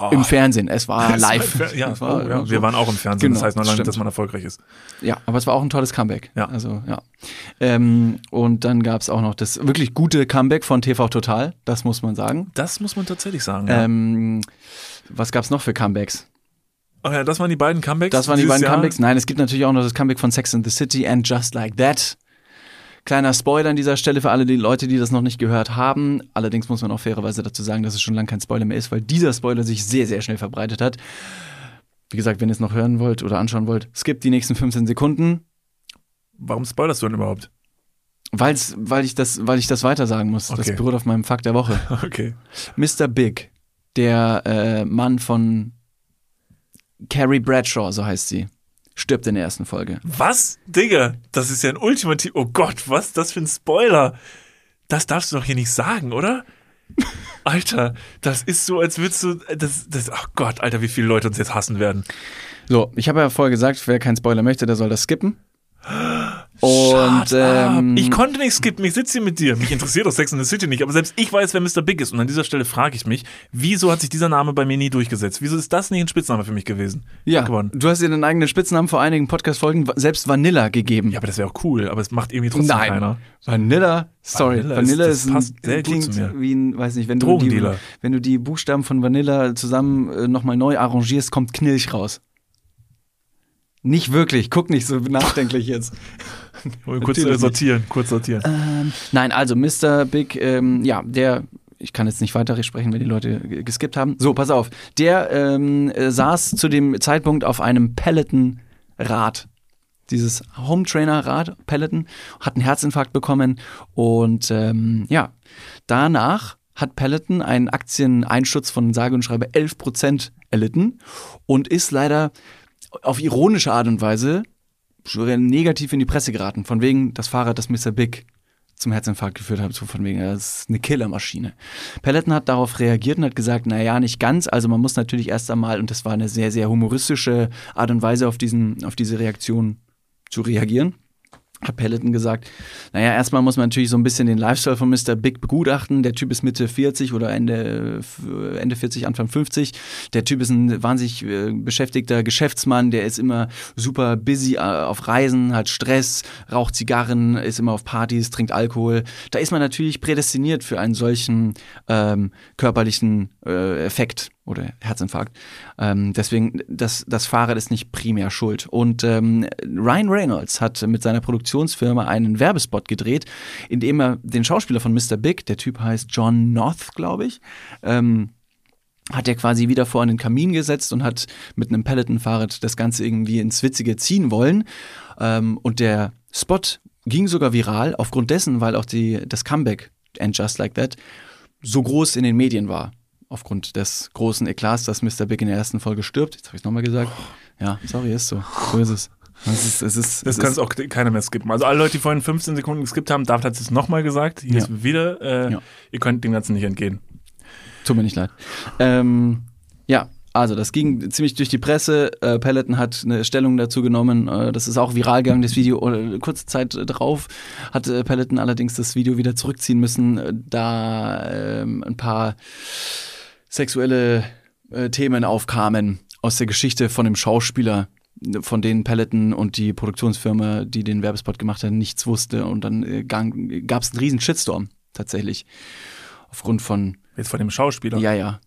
Ja. im Fernsehen, es war <laughs> Es war live. Ja, Es war, oh, ja. so. wir waren auch im Fernsehen. Genau, das heißt noch lange, stimmt. dass man erfolgreich ist. Ja, aber es war auch ein tolles Comeback. Ja. Also, ja. Ähm, und dann gab es auch noch das wirklich gute Comeback von TV Total, das muss man sagen. Das muss man tatsächlich sagen. Ja. Ähm, was gab es noch für Comebacks? Ach ja, das waren die beiden Comebacks. Das waren die beiden Jahr. Comebacks. Nein, es gibt natürlich auch noch das Comeback von Sex and the City and Just Like That. Kleiner Spoiler an dieser Stelle für alle die Leute, die das noch nicht gehört haben. Allerdings muss man auch fairerweise dazu sagen, dass es schon lange kein Spoiler mehr ist, weil dieser Spoiler sich sehr, sehr schnell verbreitet hat. Wie gesagt, wenn ihr es noch hören wollt oder anschauen wollt, skippt die nächsten 15 Sekunden, Warum spoilerst du denn überhaupt? weil's, weil, ich das, weil ich das weiter sagen muss. Das Okay. beruht auf meinem Fakt der Woche. <laughs> Okay. Mr. Big, der äh, Mann von Carrie Bradshaw, so heißt sie, stirbt in der ersten Folge. Was? Digga, das ist ja ein ultimativ. Oh Gott, was? Das für ein Spoiler. Das darfst du doch hier nicht sagen, oder? <laughs> Alter, das ist so, als würdest du. Das, das, ach Gott, Alter, wie viele Leute uns jetzt hassen werden. So, ich habe ja vorher gesagt, wer keinen Spoiler möchte, der soll das skippen. <gasps> Und ähm, ich konnte nicht skippen, ich sitze hier mit dir. Mich interessiert doch Sex in the City nicht, aber selbst ich weiß, wer Mr. Big ist. Und an dieser Stelle frage ich mich, wieso hat sich dieser Name bei mir nie durchgesetzt? Wieso ist das nicht ein Spitzname für mich gewesen? ja, Gewonnen. du hast dir den eigenen Spitznamen vor einigen Podcast-Folgen selbst Vanilla gegeben. Ja, aber das wäre auch cool, aber es macht irgendwie trotzdem Nein. keiner. Vanilla, sorry, Vanilla Vanilla, ist- ist, ein, passt sehr gut zu mir. wie ein, weiß nicht, wenn du die, wenn du die Buchstaben von Vanilla zusammen äh, nochmal neu arrangierst, kommt Knilch raus. Nicht wirklich, guck nicht so nachdenklich jetzt. <laughs> Kurz äh, sortieren, kurz sortieren. Ähm, nein, also Mr. Big, ähm, ja, der, ich kann jetzt nicht weiter sprechen, wenn die Leute geskippt haben. So, pass auf. Der ähm, äh, saß zu dem Zeitpunkt auf einem Peloton-Rad. Dieses Home Trainer-Rad, Peloton, hat einen Herzinfarkt bekommen und ähm, ja, danach hat Peloton einen Aktieneinsturz von sage und schreibe 11% erlitten und ist leider auf ironische Art und Weise negativ in die Presse geraten. Von wegen das Fahrrad, das Mr. Big zum Herzinfarkt geführt hat, so von wegen, das ist eine Killermaschine. Peloton hat darauf reagiert und hat gesagt, na ja, nicht ganz. Also man muss natürlich erst einmal, und das war eine sehr, sehr humoristische Art und Weise, auf, diesen, auf diese Reaktion zu reagieren. Hat Peloton gesagt, naja, erstmal muss man natürlich so ein bisschen den Lifestyle von Mr. Big begutachten. Der Typ ist Mitte 40 oder Ende, Ende 40, Anfang 50. Der Typ ist ein wahnsinnig äh, beschäftigter Geschäftsmann, der ist immer super busy äh, auf Reisen, hat Stress, raucht Zigarren, ist immer auf Partys, trinkt Alkohol. Da ist man natürlich prädestiniert für einen solchen ähm, körperlichen äh, Effekt oder Herzinfarkt. Ähm, deswegen, das, das Fahrrad ist nicht primär schuld. Und ähm, Ryan Reynolds hat mit seiner Produktionsfirma einen Werbespot gedreht, in dem er den Schauspieler von Mr. Big, der Typ heißt John North, glaube ich, ähm, hat er quasi wieder vor den Kamin gesetzt und hat mit einem Peloton-Fahrrad das Ganze irgendwie ins Witzige ziehen wollen. Ähm, und der Spot ging sogar viral aufgrund dessen, weil auch die, das Comeback And Just Like That so groß in den Medien war. Aufgrund des großen Eklats, dass Mr. Big in der ersten Folge stirbt. Jetzt habe ich es nochmal gesagt. Ja, sorry, ist so. So ist es. Es ist, es ist, Das kann es auch keiner mehr skippen. Also alle Leute, die vorhin 15 Sekunden geskippt haben, David hat es nochmal gesagt. Hier Ja. ist wieder, äh, Ja. ihr könnt dem Ganzen nicht entgehen. Tut mir nicht leid. Ähm, ja, also das ging ziemlich durch die Presse. Äh, Peloton hat eine Stellung dazu genommen. Äh, das ist auch viral gegangen, das Video. Oder kurze Zeit drauf hat äh, Peloton allerdings das Video wieder zurückziehen müssen, äh, da ähm, ein paar sexuelle äh, Themen aufkamen aus der Geschichte von dem Schauspieler, von denen Peloton und die Produktionsfirma, die den Werbespot gemacht hat, nichts wusste. Und dann äh, gab es einen riesen Shitstorm tatsächlich. Aufgrund von Jetzt von dem Schauspieler. ja, ja.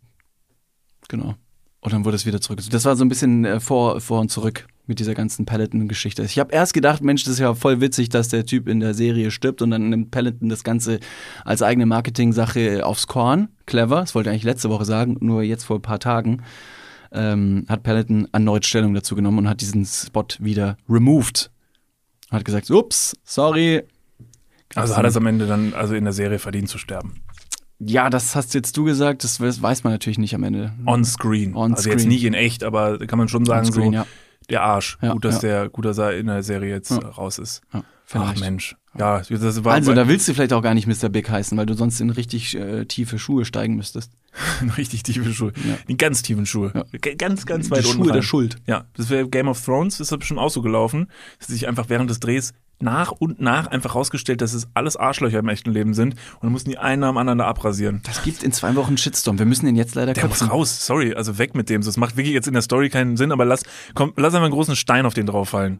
Genau. Und dann wurde es wieder zurück. Das war so ein bisschen äh, vor, vor und zurück mit dieser ganzen Peloton-Geschichte. Ich habe erst gedacht, Mensch, das ist ja voll witzig, dass der Typ in der Serie stirbt und dann nimmt Peloton das Ganze als eigene Marketing-Sache aufs Korn. Clever, das wollte ich eigentlich letzte Woche sagen, nur jetzt vor ein paar Tagen ähm, hat Peloton erneut Stellung dazu genommen und hat diesen Spot wieder removed. Hat gesagt, ups, sorry. Also hat er es am Ende dann, also in der Serie verdient zu sterben. Ja, das hast jetzt du gesagt, das weiß man natürlich nicht am Ende. On screen. On also jetzt screen. nicht in echt, aber kann man schon sagen, On screen, so ja. Der Arsch. Ja, gut, dass ja. der, gut, dass er in der Serie jetzt Ja. raus ist. Ja, Ach vielleicht. Mensch. Ja, das war Also, da willst du vielleicht auch gar nicht Mr. Big heißen, weil du sonst in richtig äh, tiefe Schuhe steigen müsstest. <laughs> richtig tiefe Schuhe. Ja. In ganz tiefen Schuhe. Ja. Ganz, ganz weit Die unten Schuhe rein. der Schuld. Ja, das wäre Game of Thrones, ist das bestimmt auch so gelaufen. dass sich einfach während des Drehs nach und nach einfach rausgestellt, dass es alles Arschlöcher im echten Leben sind und dann mussten die einen am anderen da abrasieren. Das gibt in zwei Wochen einen Shitstorm. Wir müssen den jetzt leider Der muss kürzen. raus, sorry, also weg mit dem. Das macht wirklich jetzt in der Story keinen Sinn, aber lass, komm, lass einfach einen großen Stein auf den drauf fallen.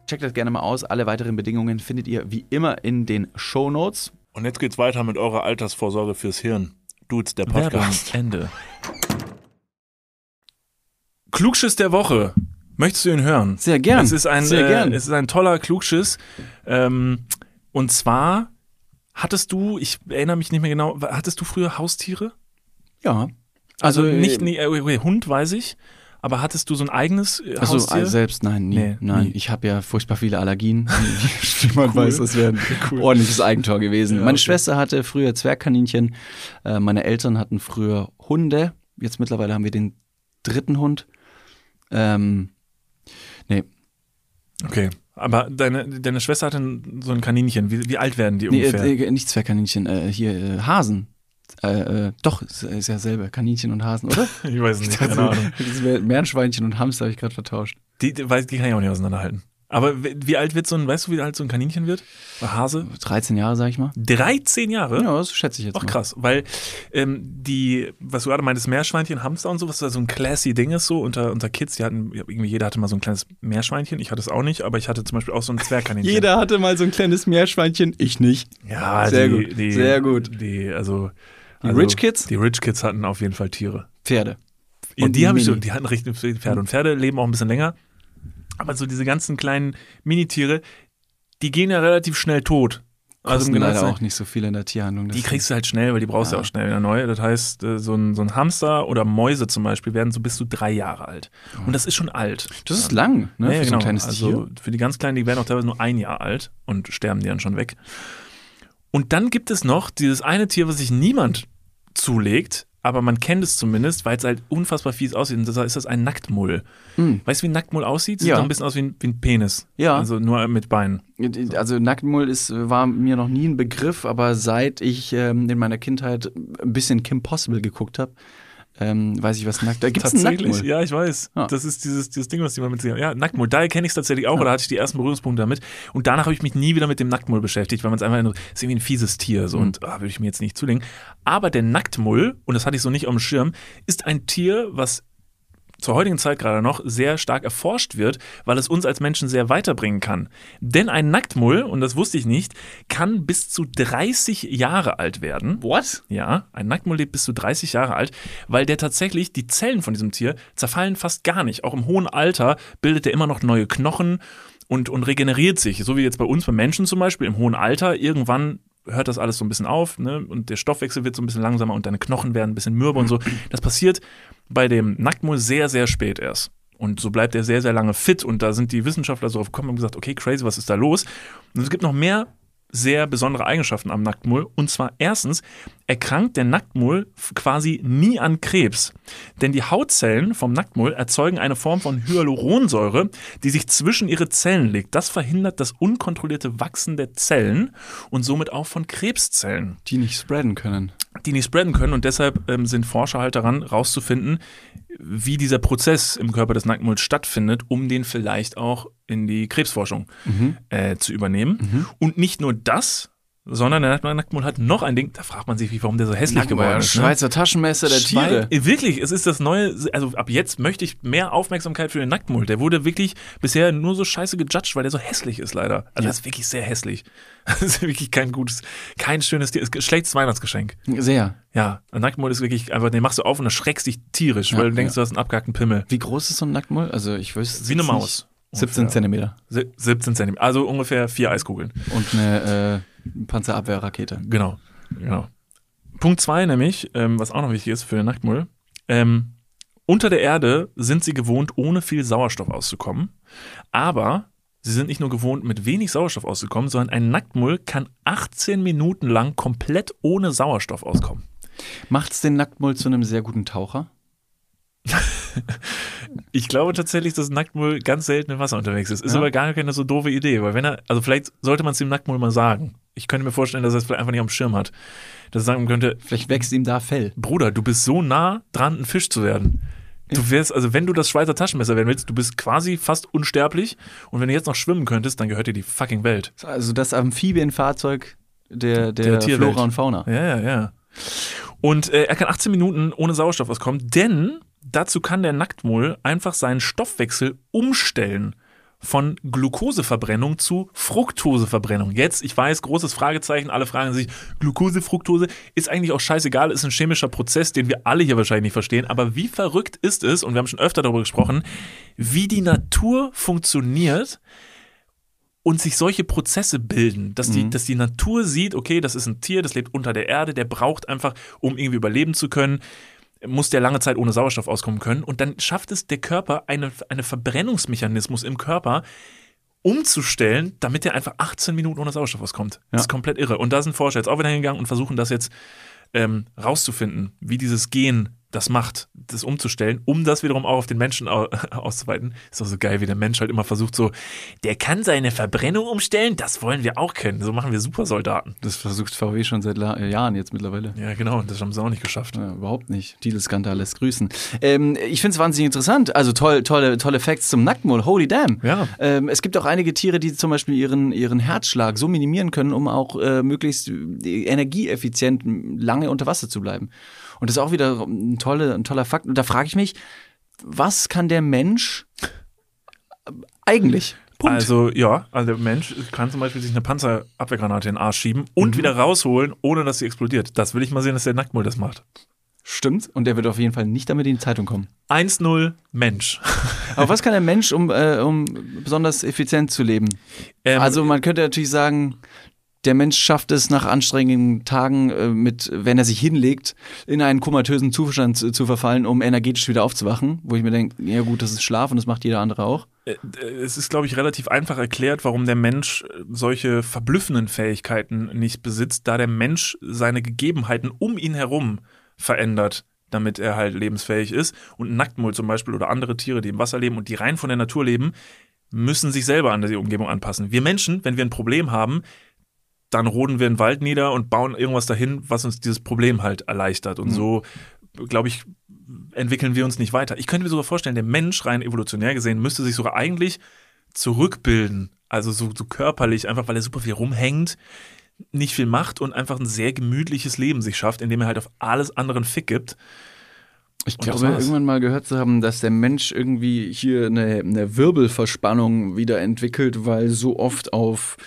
Checkt das gerne mal aus. Alle weiteren Bedingungen findet ihr wie immer in den Show Notes. Und jetzt geht's weiter mit eurer Altersvorsorge fürs Hirn. Dudes, der Podcast. Ende. Klugschiss der Woche. Möchtest du ihn hören? Sehr gern. Es ist ein, Sehr gern. Äh, es ist ein toller Klugschiss. Ähm, und zwar hattest du, ich erinnere mich nicht mehr genau, hattest du früher Haustiere? Ja. Also, äh, nicht, nee, äh, okay, Hund weiß ich, aber hattest du so ein eigenes äh, Also Haustier? äh, selbst nein, nie. Nee, nein. nie. Ich habe ja furchtbar viele Allergien. <laughs> Wie man weiß, das wäre ein Cool. ordentliches Eigentor gewesen. Ja, Meine okay. Schwester hatte früher Zwergkaninchen. Äh, meine Eltern hatten früher Hunde. Jetzt mittlerweile haben wir den dritten Hund. Ähm, nee, Okay. Aber deine, deine Schwester hatte so ein Kaninchen. Wie, wie alt werden die nee ungefähr? äh, nicht Zwergkaninchen, äh, hier äh, Hasen. Äh, äh, doch, ist, ist ja selber. Kaninchen und Hasen, oder? <laughs> ich weiß es nicht, keine Ahnung. Meerschweinchen und Hamster habe ich gerade vertauscht. Die, die, die kann ich auch nicht auseinanderhalten. Aber wie alt wird so ein, weißt du, wie alt so ein Kaninchen wird? Ein Hase? 13 Jahre, sag ich mal. 13 Jahre? Ja, das schätze ich jetzt Ach krass, weil ähm, die, was du gerade meintest, Meerschweinchen, Hamster und so, was so ein classy Ding ist, so unter, unter Kids, die hatten, irgendwie jeder hatte mal so ein kleines Meerschweinchen, ich hatte es auch nicht, aber ich hatte zum Beispiel auch so ein <laughs> Zwergkaninchen. Jeder hatte mal so ein kleines Meerschweinchen, ich nicht. Ja, Sehr die, gut, Die, sehr gut. Die, also, Die also, Rich Kids? Die Rich Kids hatten auf jeden Fall Tiere. Pferde. Ja, Und die habe ich so, die hatten richtig Pferde. Und Pferde leben auch ein bisschen länger. Aber so diese ganzen kleinen Minitiere, die gehen ja relativ schnell tot. Also Kosten im leider auch nicht so viel in der Tierhandlung. Die kriegst du halt schnell, weil die brauchst du Ja. auch schnell wieder neu. Das heißt, äh, so ein, so ein Hamster oder Mäuse zum Beispiel werden so bis zu drei Jahre alt. Und das ist schon alt. Das ist lang, ne? Ja, für ja, so genau. ein kleines also Tier. für die ganz Kleinen, die werden auch teilweise nur ein Jahr alt und sterben die dann schon weg. Und dann gibt es noch dieses eine Tier, was sich niemand zulegt, aber man kennt es zumindest, weil es halt unfassbar fies aussieht. Und das ist das ein Nacktmull. Hm. Weißt du, wie ein Nacktmull aussieht? Sieht Ja. so ein bisschen aus wie ein, wie ein Penis. Ja. Also nur mit Beinen. Also Nacktmull ist, war mir noch nie ein Begriff, aber seit ich ähm, in meiner Kindheit ein bisschen Kim Possible geguckt habe, ähm, weiß ich, was nackt. Da gibt es Nacktmull. ja, ich weiß. Ja. Das ist dieses, dieses Ding, was die mal mit sich Ja, Nacktmull. Daher kenne ich es tatsächlich auch, oder hatte ich die ersten Berührungspunkte damit. Und danach habe ich mich nie wieder mit dem Nacktmull beschäftigt, weil man es einfach nur, ist irgendwie ein fieses Tier, so, und ah, würde ich mir jetzt nicht zulegen. Aber der Nacktmull, und das hatte ich so nicht auf dem Schirm, ist ein Tier, was zur heutigen Zeit gerade noch sehr stark erforscht wird, weil es uns als Menschen sehr weiterbringen kann. Denn ein Nacktmull, und das wusste ich nicht, kann bis zu 30 Jahre alt werden. What? Ja, ein Nacktmull lebt bis zu 30 Jahre alt, weil der tatsächlich, die Zellen von diesem Tier zerfallen fast gar nicht. Auch im hohen Alter bildet er immer noch neue Knochen und, und regeneriert sich. So wie jetzt bei uns, bei Menschen zum Beispiel, im hohen Alter, irgendwann hört das alles so ein bisschen auf ne? und der Stoffwechsel wird so ein bisschen langsamer und deine Knochen werden ein bisschen mürber und so. Das passiert bei dem Nacktmull sehr, sehr spät erst. Und so bleibt er sehr, sehr lange fit. Und da sind die Wissenschaftler so drauf gekommen und gesagt, okay, crazy, was ist da los? Und es gibt noch mehr sehr besondere Eigenschaften am Nacktmull. Und zwar erstens erkrankt der Nacktmull quasi nie an Krebs. Denn die Hautzellen vom Nacktmull erzeugen eine Form von Hyaluronsäure, die sich zwischen ihre Zellen legt. Das verhindert das unkontrollierte Wachsen der Zellen und somit auch von Krebszellen Die nicht spreaden können. die nicht spreaden können und deshalb ähm, sind Forscher halt daran, rauszufinden, wie dieser Prozess im Körper des Nacktmulls stattfindet, um den vielleicht auch in die Krebsforschung äh, zu übernehmen. Und nicht nur das, sondern der Nacktmull hat noch ein Ding, da fragt man sich, warum der so hässlich geworden ist. ne? Schweizer Taschenmesser der Tiere. Schwein- Wirklich, es ist das neue, also ab jetzt möchte ich mehr Aufmerksamkeit für den Nacktmull. Der wurde wirklich bisher nur so scheiße gejudged, weil der so hässlich ist leider. Also Ja. das ist wirklich sehr hässlich. <laughs> Das ist wirklich kein gutes, kein schönes Tier, ist ein schlechtes Weihnachtsgeschenk. Sehr. Ja, ein Nacktmull ist wirklich einfach, den machst du auf und erschreckst dich tierisch, Ja, weil du denkst, ja. du hast einen abgehackten Pimmel. Wie groß ist so ein Nacktmull? Also ich wüsste Wie eine Maus. nicht. 17 Ungefähr. Zentimeter. Se- 17 Zentimeter, also ungefähr vier Eiskugeln. Und eine äh, Panzerabwehrrakete. Genau, genau. Punkt zwei nämlich, ähm, was auch noch wichtig ist für den Nacktmull, ähm, unter der Erde sind sie gewohnt, ohne viel Sauerstoff auszukommen, aber sie sind nicht nur gewohnt, mit wenig Sauerstoff auszukommen, sondern ein Nacktmull kann 18 Minuten lang komplett ohne Sauerstoff auskommen. Macht's den Nacktmull zu einem sehr guten Taucher? <laughs> Ich glaube tatsächlich, dass Nacktmull ganz selten im Wasser unterwegs ist. Ist Ja. aber gar keine so doofe Idee, weil wenn er, also vielleicht sollte man es dem Nacktmull mal sagen. Ich könnte mir vorstellen, dass er es vielleicht einfach nicht am Schirm hat. Dass er sagen könnte, Vielleicht wächst ihm da Fell. Bruder, du bist so nah dran, ein Fisch zu werden. Du wärst, also wenn du das Schweizer Taschenmesser werden willst, du bist quasi fast unsterblich und wenn du jetzt noch schwimmen könntest, dann gehört dir die fucking Welt. Also das Amphibienfahrzeug der, der, Der. Flora und Fauna. Ja, ja, ja. Und äh, er kann 18 Minuten ohne Sauerstoff auskommen, denn dazu kann der Nacktmull einfach seinen Stoffwechsel umstellen. Von Glukoseverbrennung zu Fructoseverbrennung. Jetzt, ich weiß, großes Fragezeichen, alle fragen sich, Glukose, Fructose, ist eigentlich auch scheißegal, ist ein chemischer Prozess, den wir alle hier wahrscheinlich nicht verstehen, aber wie verrückt ist es, und wir haben schon öfter darüber gesprochen, wie die Natur funktioniert, und sich solche Prozesse bilden, dass die, dass die Natur sieht, okay, das ist ein Tier, das lebt unter der Erde, der braucht einfach, um irgendwie überleben zu können, muss der lange Zeit ohne Sauerstoff auskommen können. Und dann schafft es der Körper, eine, eine Verbrennungsmechanismus im Körper umzustellen, damit er einfach 18 Minuten ohne Sauerstoff auskommt. Das ist komplett irre. Und da sind Forscher jetzt auch wieder hingegangen und versuchen das jetzt ähm, rauszufinden, wie dieses Gen das macht, das umzustellen, um das wiederum auch auf den Menschen au <laughs> auszuweiten. Ist doch so geil, wie der Mensch halt immer versucht, so, der kann seine Verbrennung umstellen, das wollen wir auch können. So machen wir Supersoldaten. Das versucht VW schon seit äh, Jahren jetzt mittlerweile. Ja, genau, und das haben sie auch nicht geschafft. Ja, überhaupt nicht. Titelskandal lässt grüßen. Ähm, ich finde es wahnsinnig interessant. Also toll, tolle, tolle Facts zum Nacktmull. Holy damn. Ja. Ähm, es gibt auch einige Tiere, die zum Beispiel ihren, ihren Herzschlag so minimieren können, um auch äh, möglichst äh, energieeffizient lange unter Wasser zu bleiben. Und das ist auch wieder ein, tolle, ein toller Fakt. Und da frage ich mich, was kann der Mensch eigentlich? Punkt. Also, ja, also der Mensch kann zum Beispiel sich eine Panzerabwehrgranate in den Arsch schieben und wieder rausholen, ohne dass sie explodiert. Das will ich mal sehen, dass der Nacktmull das macht. Stimmt. Und der wird auf jeden Fall nicht damit in die Zeitung kommen. 1-0 Mensch. <laughs> Aber was kann der Mensch, um, äh, um besonders effizient zu leben? Ähm, Also man könnte natürlich sagen, der Mensch schafft es nach anstrengenden Tagen äh, mit, wenn er sich hinlegt, in einen komatösen Zustand zu, zu verfallen, um energetisch wieder aufzuwachen. Wo ich mir denke, ja gut, das ist Schlaf und das macht jeder andere auch. Äh, Es ist, glaube ich, relativ einfach erklärt, warum der Mensch äh, solche verblüffenden Fähigkeiten nicht besitzt, da der Mensch seine Gegebenheiten um ihn herum verändert, damit er halt lebensfähig ist. Und Nacktmull zum Beispiel oder andere Tiere, die im Wasser leben und die rein von der Natur leben, müssen sich selber an die Umgebung anpassen. Wir Menschen, wenn wir ein Problem haben, dann roden wir einen Wald nieder und bauen irgendwas dahin, was uns dieses Problem halt erleichtert. Und so, glaube ich, entwickeln wir uns nicht weiter. Ich könnte mir sogar vorstellen, der Mensch, rein evolutionär gesehen, müsste sich sogar eigentlich zurückbilden. Also so, so körperlich, einfach weil er super viel rumhängt, nicht viel macht und einfach ein sehr gemütliches Leben sich schafft, indem er halt auf alles andere einen Fick gibt. Ich Und glaube, irgendwann mal gehört zu haben, dass der Mensch irgendwie hier eine, eine Wirbelverspannung wieder entwickelt, weil so oft auf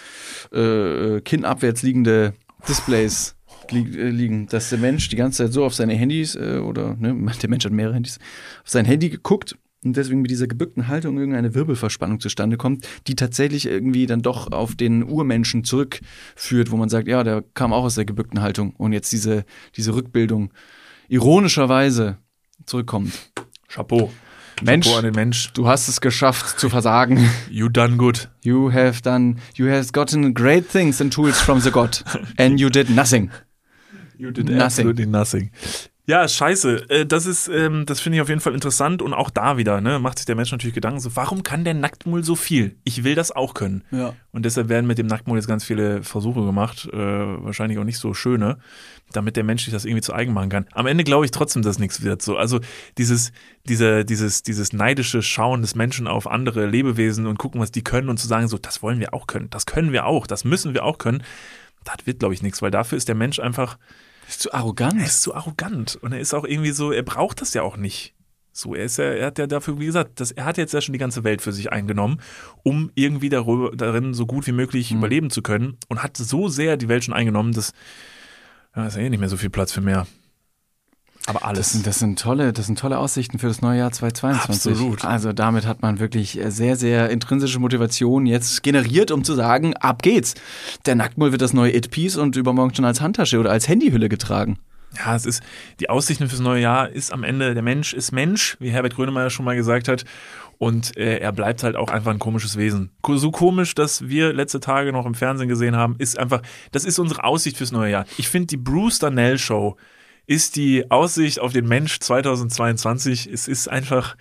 äh, kinnabwärts liegende Displays äh, liegen, dass der Mensch die ganze Zeit so auf seine Handys äh, oder ne, <laughs> der Mensch hat mehrere Handys, auf sein Handy geguckt und deswegen mit dieser gebückten Haltung irgendeine Wirbelverspannung zustande kommt, die tatsächlich irgendwie dann doch auf den Urmenschen zurückführt, wo man sagt, ja, der kam auch aus der gebückten Haltung und jetzt diese, diese Rückbildung ironischerweise zurückkommt. Chapeau. Mensch. Mensch. Du hast es geschafft zu versagen. <laughs> You done good. You have done, you have gotten great things and tools from the God. And you did nothing. You did Nothing. absolutely nothing. Ja, scheiße. Äh, Das ist, ähm, das finde ich auf jeden Fall interessant und auch da wieder, ne, macht sich der Mensch natürlich Gedanken so, warum kann der Nacktmull so viel? Ich will das auch können. Ja. Und deshalb werden mit dem Nacktmull jetzt ganz viele Versuche gemacht, äh, wahrscheinlich auch nicht so schöne, damit der Mensch sich das irgendwie zu eigen machen kann. Am Ende glaube ich trotzdem, dass nichts wird. So, also dieses, diese, dieses, dieses neidische Schauen des Menschen auf andere Lebewesen und gucken, was die können und zu sagen, so, das wollen wir auch können, das können wir auch, das müssen wir auch können, das wird, glaube ich, nichts, weil dafür ist der Mensch einfach Ist zu arrogant. er ist so arrogant und er ist auch irgendwie so, er braucht das ja auch nicht. So, er ist ja, er hat ja dafür, wie gesagt, das, er hat jetzt ja schon die ganze Welt für sich eingenommen, um irgendwie darüber, darin so gut wie möglich Mhm. überleben zu können und hat so sehr die Welt schon eingenommen, dass ja, ist ja eh nicht mehr so viel Platz für mehr. Aber Das alles. sind, das, sind tolle, das sind tolle Aussichten für das neue Jahr 2022. Absolut. Also damit hat man wirklich äh, sehr, sehr intrinsische Motivation jetzt generiert, um zu sagen, ab geht's. Der Nacktmull wird das neue It-Piece und übermorgen schon als Handtasche oder als Handyhülle getragen. Ja, es ist, die Aussichten fürs neue Jahr ist am Ende, der Mensch ist Mensch, wie Herbert Grönemeyer schon mal gesagt hat. Und äh, er bleibt halt auch einfach ein komisches Wesen. So komisch, dass wir letzte Tage noch im Fernsehen gesehen haben, ist einfach, das ist unsere Aussicht fürs neue Jahr. Ich finde, die Bruce Darnell Show ist die Aussicht auf den Mensch 2022. Es ist einfach,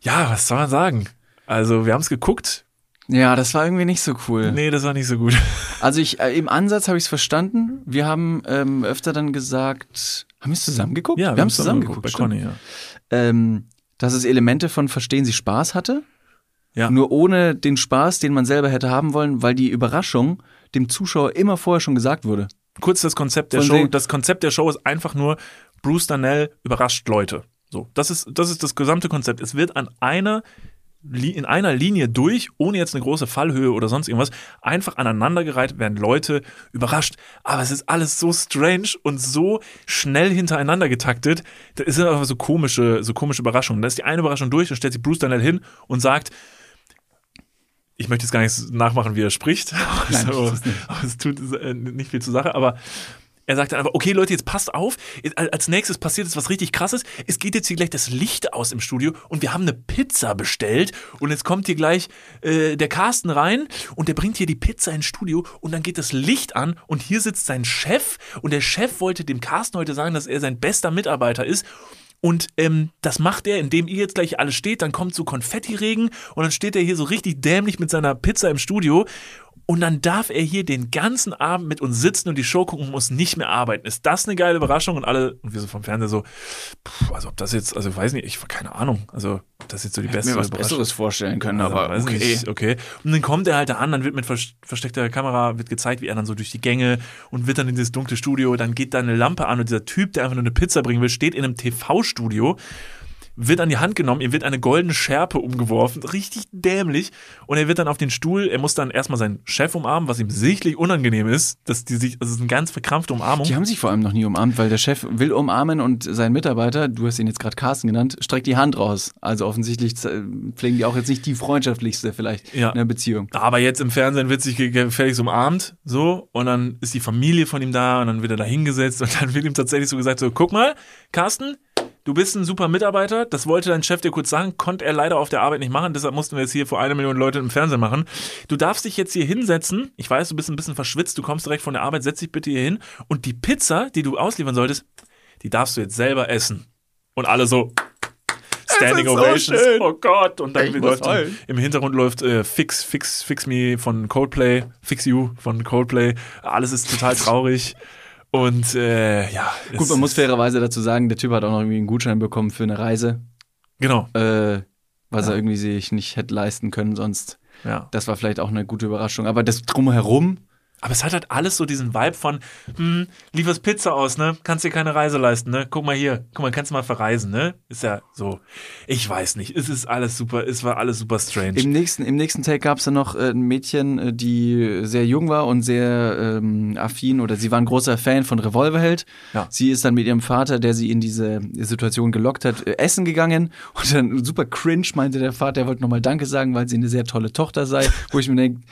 Ja, was soll man sagen? Also, wir haben es geguckt. Ja, das war irgendwie nicht so cool. Nee, das war nicht so gut. <laughs> Also ich äh, im Ansatz habe ich es verstanden. Wir haben ähm, öfter dann gesagt, haben wir es zusammen geguckt? Ja, wir haben es zusammen geguckt. bei. Conny, ja. ähm, dass es Elemente von Verstehen Sie Spaß hatte. Ja. Nur ohne den Spaß, den man selber hätte haben wollen, weil die Überraschung dem Zuschauer immer vorher schon gesagt wurde. Kurz das Konzept der Von Show. Das Konzept der Show ist einfach nur, Bruce Danell überrascht Leute. So, das ist, das ist das gesamte Konzept. Es wird an einer, in einer Linie durch, ohne jetzt eine große Fallhöhe oder sonst irgendwas, einfach aneinandergereiht werden Leute überrascht. Aber es ist alles so strange und so schnell hintereinander getaktet. Da ist einfach so komische, so komische Überraschungen. Da ist die eine Überraschung durch, dann stellt sich Bruce Danell hin und sagt, ich möchte jetzt gar nicht nachmachen, wie er spricht. <laughs> Nein, aber, aber es tut äh, nicht viel zur Sache. Aber er sagt dann einfach, okay Leute, jetzt passt auf. Als nächstes passiert jetzt was richtig krasses. Es geht jetzt hier gleich das Licht aus im Studio und wir haben eine Pizza bestellt. Und jetzt kommt hier gleich äh, der Carsten rein und der bringt hier die Pizza ins Studio und dann geht das Licht an und hier sitzt sein Chef und der Chef wollte dem Carsten heute sagen, dass er sein bester Mitarbeiter ist. Und ähm, das macht er, indem ihr jetzt gleich alle steht, dann kommt so Konfettiregen und dann steht er hier so richtig dämlich mit seiner Pizza im Studio und dann darf er hier den ganzen Abend mit uns sitzen und die Show gucken und muss nicht mehr arbeiten. Ist das eine geile Überraschung? Und alle, und wir so vom Fernseher so, pff, also ob das jetzt, also weiß nicht, ich keine Ahnung, also das jetzt so die Hätte beste mir was Besseres vorstellen können, also, aber okay. Nicht, okay. Und dann kommt er halt da an, dann wird mit vers- versteckter Kamera wird gezeigt, wie er dann so durch die Gänge und wird dann in dieses dunkle Studio, dann geht da eine Lampe an und dieser Typ, der einfach nur eine Pizza bringen will, steht in einem TV-Studio, wird an die Hand genommen, ihm wird eine goldene Schärpe umgeworfen, richtig dämlich. Und er wird dann auf den Stuhl, er muss dann erstmal seinen Chef umarmen, was ihm sichtlich unangenehm ist, dass die sich, also es ist eine ganz verkrampfte Umarmung. Die haben sich vor allem noch nie umarmt, weil der Chef will umarmen und sein Mitarbeiter, du hast ihn jetzt gerade Carsten genannt, streckt die Hand raus. Also offensichtlich äh, pflegen die auch jetzt nicht die freundschaftlichste vielleicht Ja. in der Beziehung. Aber jetzt im Fernsehen wird sich ge- gefälligst umarmt, so, und dann ist die Familie von ihm da und dann wird er da hingesetzt und dann wird ihm tatsächlich so gesagt, so, guck mal, Carsten, du bist ein super Mitarbeiter, das wollte dein Chef dir kurz sagen, konnte er leider auf der Arbeit nicht machen, deshalb mussten wir jetzt hier vor eine Million Leute im Fernsehen machen. Du darfst dich jetzt hier hinsetzen, ich weiß, du bist ein bisschen verschwitzt, du kommst direkt von der Arbeit, setz dich bitte hier hin und die Pizza, die du ausliefern solltest, die darfst du jetzt selber essen. Und alle so, Standing so Ovations. schön. Oh Gott. Und dann läuft im Hintergrund läuft äh, Fix, Fix, Fix Me von Coldplay, Fix You von Coldplay. Alles ist total <laughs> traurig. Und äh, ja. Gut, man muss fairerweise dazu sagen, der Typ hat auch noch irgendwie einen Gutschein bekommen für eine Reise, Genau. äh, was Ja. er irgendwie sich nicht hätte leisten können sonst. Ja. Das war vielleicht auch eine gute Überraschung. Aber das drumherum, Aber es hat halt alles so diesen Vibe von, hm, lieferst Pizza aus, ne? Kannst dir keine Reise leisten, ne? Guck mal hier, guck mal, kannst du mal verreisen, ne? Ist ja so. Ich weiß nicht. Es ist alles super, es war alles super strange. Im nächsten, im nächsten Take gab es dann noch äh, ein Mädchen, äh, die sehr jung war und sehr ähm, affin oder sie war ein großer Fan von Revolverheld. Ja. Sie ist dann mit ihrem Vater, der sie in diese Situation gelockt hat, äh, essen gegangen und dann super cringe meinte der Vater, er wollte nochmal Danke sagen, weil sie eine sehr tolle Tochter sei, wo ich mir denke,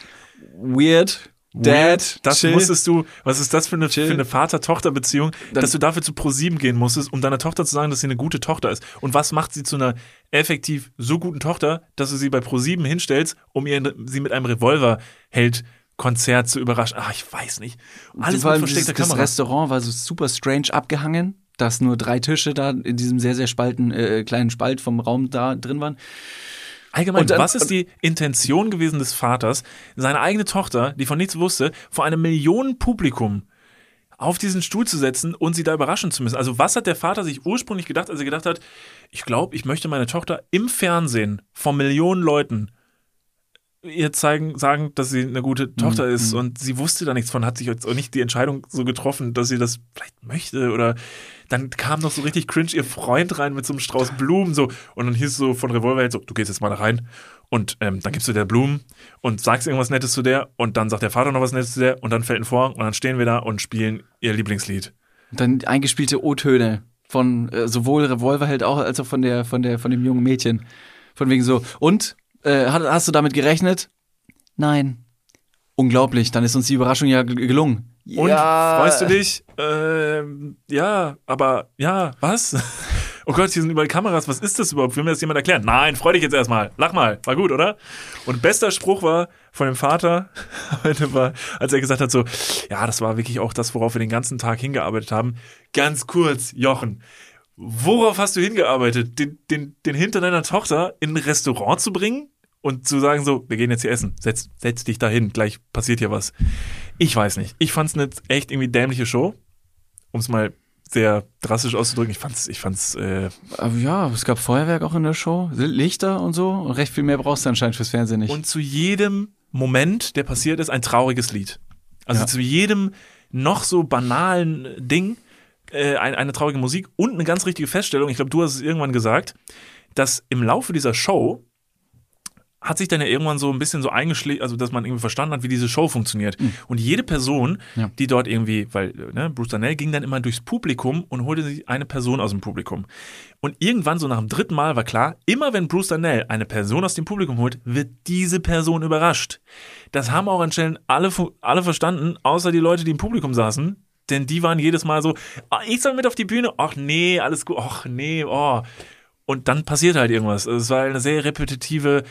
weird, Dad, das chill. musstest du, was ist das für eine, für eine Vater-Tochter-Beziehung, dass du dafür zu ProSieben gehen musstest, um deiner Tochter zu sagen, dass sie eine gute Tochter ist. Und was macht sie zu einer effektiv so guten Tochter, dass du sie bei ProSieben hinstellst, um ihr, sie mit einem Revolver-Held Konzert zu überraschen. Ach, ich weiß nicht. Alles mit allem dieses, versteckter das Kamera. Restaurant war so super strange abgehangen, dass nur drei Tische da in diesem sehr, sehr spalten, äh, kleinen Spalt vom Raum da drin waren. Allgemein, Und dann- was ist die Intention gewesen des Vaters, seine eigene Tochter, die von nichts wusste, vor einem Millionenpublikum auf diesen Stuhl zu setzen und sie da überraschen zu müssen? Also was hat der Vater sich ursprünglich gedacht, als er gedacht hat, ich glaube, ich möchte meine Tochter im Fernsehen vor Millionen Leuten ihr zeigen, sagen, dass sie eine gute Tochter Mhm. ist und sie wusste da nichts von, hat sich jetzt auch nicht die Entscheidung so getroffen, dass sie das vielleicht möchte oder dann kam noch so richtig cringe ihr Freund rein mit so einem Strauß Blumen so und dann hieß so von Revolverheld so, du gehst jetzt mal da rein und ähm, dann gibst du der Blumen und sagst irgendwas Nettes zu der und dann sagt der Vater noch was Nettes zu der und dann fällt ein Vorhang und dann stehen wir da und spielen ihr Lieblingslied. Und dann eingespielte O-Töne von äh, sowohl Revolverheld auch als auch von der, von der, von dem jungen Mädchen. Von wegen so, und? Äh, hast, hast du damit gerechnet? Nein. Unglaublich, dann ist uns die Überraschung ja gel- gelungen. Und ja. freust du dich? Ähm, ja, aber ja, was? <laughs> Oh Gott, hier sind überall Kameras. Was ist das überhaupt? Will mir das jemand erklären? Nein, freu dich jetzt erstmal. Lach mal. War gut, oder? Und bester Spruch war von dem Vater, <laughs> heute war, als er gesagt hat, so, ja, das war wirklich auch das, worauf wir den ganzen Tag hingearbeitet haben. Ganz kurz, Jochen. worauf hast du hingearbeitet? Den, den, den Hintern deiner Tochter in ein Restaurant zu bringen? Und zu sagen so, wir gehen jetzt hier essen, setz, setz dich dahin, gleich passiert hier was. Ich weiß nicht. Ich fand's eine echt irgendwie dämliche Show. Um es mal sehr drastisch auszudrücken. Ich fand's, ich fand's, äh, Aber ja, es gab Feuerwerk auch in der Show, Lichter und so. Und recht viel mehr brauchst du anscheinend fürs Fernsehen nicht. Und zu jedem Moment, der passiert ist, ein trauriges Lied. Also Ja. zu jedem noch so banalen Ding äh, ein, eine traurige Musik und eine ganz richtige Feststellung. Ich glaube, du hast es irgendwann gesagt, dass im Laufe dieser Show hat sich dann ja irgendwann so ein bisschen so eingeschlägt, also dass man irgendwie verstanden hat, wie diese Show funktioniert. Und jede Person, Mhm. Ja. die dort irgendwie, weil ne, Bruce Danell ging dann immer durchs Publikum und holte sich eine Person aus dem Publikum. Und irgendwann, so nach dem dritten Mal, war klar, immer wenn Bruce Danell eine Person aus dem Publikum holt, wird diese Person überrascht. Das haben auch anscheinend alle, alle verstanden, außer die Leute, die im Publikum saßen. Denn die waren jedes Mal so, ah, ich soll mit auf die Bühne. Ach nee, alles gut. Ach nee, oh. Und dann passiert halt irgendwas. Also Es war eine sehr repetitive,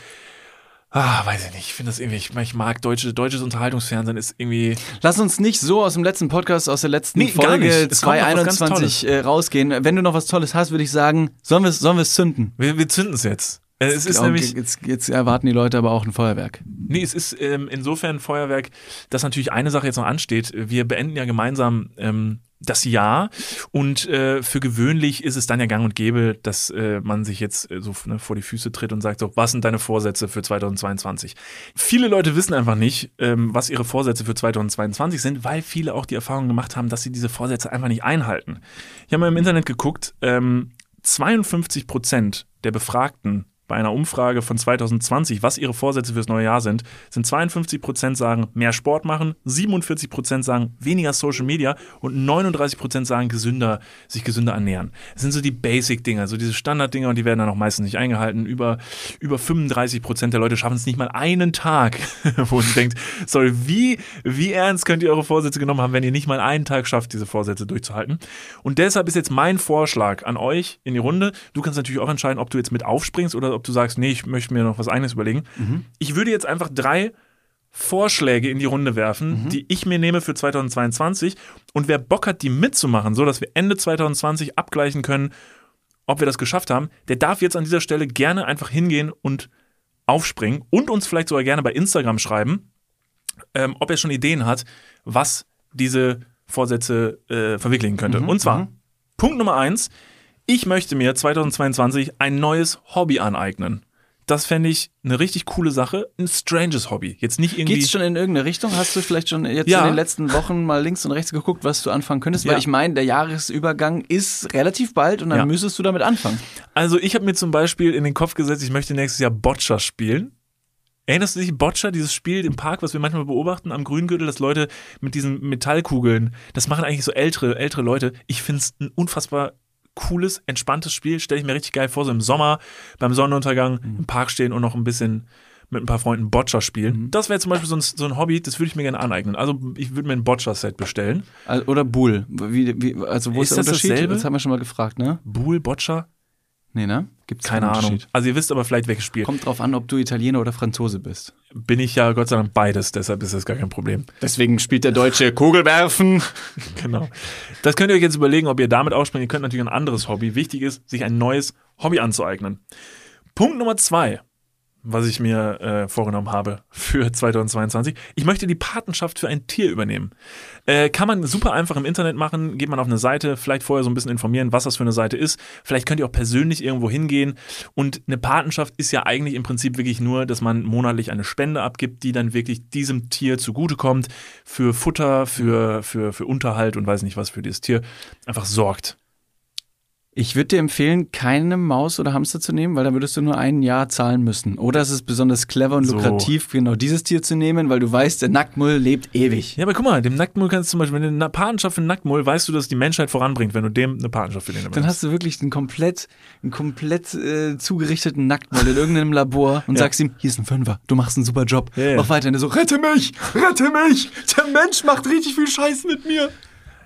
ah, weiß ich nicht. Ich finde das irgendwie, ich, ich mag deutsche, deutsches Unterhaltungsfernsehen ist irgendwie, Lass uns nicht so aus dem letzten Podcast, aus der letzten Nee. Folge Es kommt noch was ganz 2021 äh, rausgehen. Wenn du noch was Tolles hast, würde ich sagen, sollen wir es sollen wir's zünden? wir, wir zünden es jetzt. Äh, Es ist Auch- nämlich, jetzt, jetzt erwarten die Leute aber auch ein Feuerwerk. Nee, es ist ähm, insofern ein Feuerwerk, dass natürlich eine Sache jetzt noch ansteht. Wir beenden ja gemeinsam ähm, das Jahr und äh, für gewöhnlich ist es dann ja gang und gäbe, dass äh, man sich jetzt äh, so ne, vor die Füße tritt und sagt so, was sind deine Vorsätze für 2022? Viele Leute wissen einfach nicht, ähm, was ihre Vorsätze für 2022 sind, weil viele auch die Erfahrung gemacht haben, dass sie diese Vorsätze einfach nicht einhalten. Ich habe mal im Internet geguckt, ähm, 52 Prozent der Befragten bei einer Umfrage von 2020, was ihre Vorsätze fürs neue Jahr sind, sind 52 Prozent sagen, mehr Sport machen, 47 Prozent sagen, weniger Social Media und 39 Prozent sagen, gesünder, sich gesünder ernähren. Das sind so die Basic-Dinger, so diese Standard-Dinger und die werden dann auch meistens nicht eingehalten. Über, über 35 Prozent der Leute schaffen es nicht mal einen Tag, <laughs> wo man denkt, sorry, wie, wie ernst könnt ihr eure Vorsätze genommen haben, wenn ihr nicht mal einen Tag schafft, diese Vorsätze durchzuhalten? Und deshalb ist jetzt mein Vorschlag an euch in die Runde. Du kannst natürlich auch entscheiden, ob du jetzt mit aufspringst oder ob du sagst, nee, ich möchte mir noch was eigenes überlegen. Ich würde jetzt einfach drei Vorschläge in die Runde werfen, die ich mir nehme für 2022. Und wer Bock hat, die mitzumachen, so dass wir Ende 2020 abgleichen können, ob wir das geschafft haben, der darf jetzt an dieser Stelle gerne einfach hingehen und aufspringen und uns vielleicht sogar gerne bei Instagram schreiben, ähm, ob er schon Ideen hat, was diese Vorsätze äh, verwirklichen könnte. und zwar, Punkt Nummer eins, ich möchte mir 2022 ein neues Hobby aneignen. Das fände ich eine richtig coole Sache. Ein stranges Hobby. Jetzt nicht irgendwie. Geht's schon in irgendeine Richtung? Hast du vielleicht schon jetzt Ja. in den letzten Wochen mal links und rechts geguckt, was du anfangen könntest? Ja. Weil ich meine, der Jahresübergang ist relativ bald und dann Ja. müsstest du damit anfangen. Also ich habe mir zum Beispiel in den Kopf gesetzt, ich möchte nächstes Jahr Boccia spielen. Erinnerst du dich, Boccia, dieses Spiel im Park, was wir manchmal beobachten am Grüngürtel, dass Leute mit diesen Metallkugeln, das machen eigentlich so ältere, ältere Leute. Ich finde es ein unfassbar cooles, entspanntes Spiel. Stelle ich mir richtig geil vor, so im Sommer beim Sonnenuntergang im Park stehen und noch ein bisschen mit ein paar Freunden Boccia spielen. Das wäre zum Beispiel so ein, so ein Hobby, das würde ich mir gerne aneignen. Also ich würde mir ein Boccia-Set bestellen. Also, oder Bull. Wie, wie, also wo ist, Ist der das Unterschied? dasselbe? Das haben wir schon mal gefragt, ne? Bull, Boccia? Nee, ne? Gibt's Keine Ahnung. Also ihr wisst aber vielleicht, welches Spiel. Kommt drauf an, ob du Italiener oder Franzose bist. Bin ich ja Gott sei Dank beides, deshalb ist das gar kein Problem. Deswegen spielt der Deutsche <laughs> Kugelwerfen. <laughs> Genau. Das könnt ihr euch jetzt überlegen, ob ihr damit ausspringt. Ihr könnt natürlich ein anderes Hobby. Wichtig ist, sich ein neues Hobby anzueignen. Punkt Nummer zwei, was ich mir äh, vorgenommen habe für 2022. Ich möchte die Patenschaft für ein Tier übernehmen. Äh, kann man super einfach im Internet machen. Geht man auf eine Seite, vielleicht vorher so ein bisschen informieren, was das für eine Seite ist. Vielleicht könnt ihr auch persönlich irgendwo hingehen. Und eine Patenschaft ist ja eigentlich im Prinzip wirklich nur, dass man monatlich eine Spende abgibt, die dann wirklich diesem Tier zugutekommt. Für Futter, für, für, für Unterhalt und weiß nicht was für dieses Tier einfach sorgt. Ich würde dir empfehlen, keine Maus oder Hamster zu nehmen, weil dann würdest du nur ein Jahr zahlen müssen. Oder es ist besonders clever und So. lukrativ, genau dieses Tier zu nehmen, weil du weißt, der Nacktmull lebt ewig. Ja, aber guck mal, dem Nacktmull kannst du zum Beispiel, wenn du eine Patenschaft für einen Nacktmull, weißt du, dass die Menschheit voranbringt, wenn du dem eine Patenschaft für den Dann übernimmst. hast du wirklich einen komplett, einen komplett äh, zugerichteten Nacktmull in irgendeinem Labor und <laughs> Ja. sagst ihm, hier ist ein Fünfer, du machst einen super Job. Ja, ja. Mach weiter. Und er so, rette mich, rette mich, der Mensch macht richtig viel Scheiß mit mir.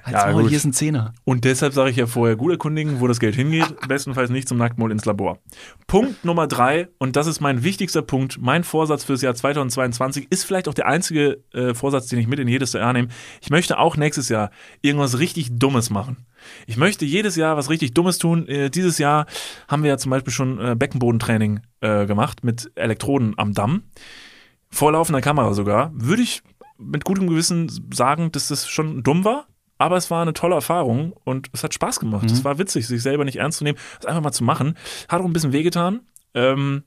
Als Ja, Maul, gut. hier ist ein Zehner. Und deshalb sage ich ja vorher gut erkundigen, wo das Geld hingeht. Bestenfalls nicht zum Nacktmull ins Labor. Punkt Nummer drei, und das ist mein wichtigster Punkt, mein Vorsatz fürs Jahr 2022, ist vielleicht auch der einzige äh, Vorsatz, den ich mit in jedes Jahr nehme. Ich möchte auch nächstes Jahr irgendwas richtig Dummes machen. Ich möchte jedes Jahr was richtig Dummes tun. Äh, dieses Jahr haben wir ja zum Beispiel schon äh, Beckenbodentraining äh, gemacht mit Elektroden am Damm. Vor laufender Kamera sogar. Würde ich mit gutem Gewissen sagen, dass das schon dumm war. Aber es war eine tolle Erfahrung und es hat Spaß gemacht. Es war witzig, sich selber nicht ernst zu nehmen, es einfach mal zu machen. Hat auch ein bisschen wehgetan. Ähm,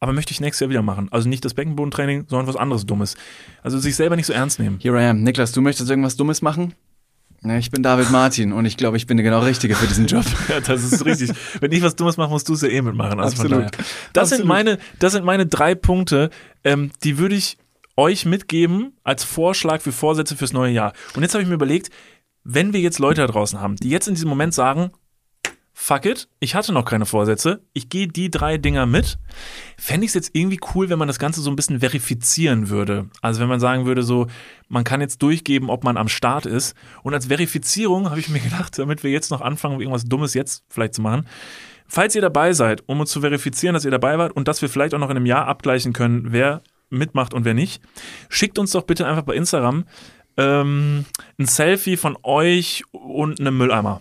aber möchte ich nächstes Jahr wieder machen. Also nicht das Beckenbodentraining, sondern was anderes Dummes. Also sich selber nicht so ernst nehmen. Here I am. Niklas, du möchtest irgendwas Dummes machen? Ja, ich bin David Martin und ich glaube, ich bin der genau Richtige für diesen Job. <laughs> Ja, das ist richtig. Wenn ich was Dummes mache, musst du es ja eh mitmachen. Also Absolut. Das sind Absolut. meine, das sind meine drei Punkte, ähm, die würde ich euch mitgeben als Vorschlag für Vorsätze fürs neue Jahr. Und jetzt habe ich mir überlegt, wenn wir jetzt Leute da draußen haben, die jetzt in diesem Moment sagen, fuck it, ich hatte noch keine Vorsätze, ich gehe die drei Dinger mit, fände ich es jetzt irgendwie cool, wenn man das Ganze so ein bisschen verifizieren würde. Also wenn man sagen würde, so, man kann jetzt durchgeben, ob man am Start ist. Und als Verifizierung habe ich mir gedacht, damit wir jetzt noch anfangen, irgendwas Dummes jetzt vielleicht zu machen, falls ihr dabei seid, um uns zu verifizieren, dass ihr dabei wart und dass wir vielleicht auch noch in einem Jahr abgleichen können, wer mitmacht und wer nicht, schickt uns doch bitte einfach bei Instagram ähm, ein Selfie von euch und einem Mülleimer.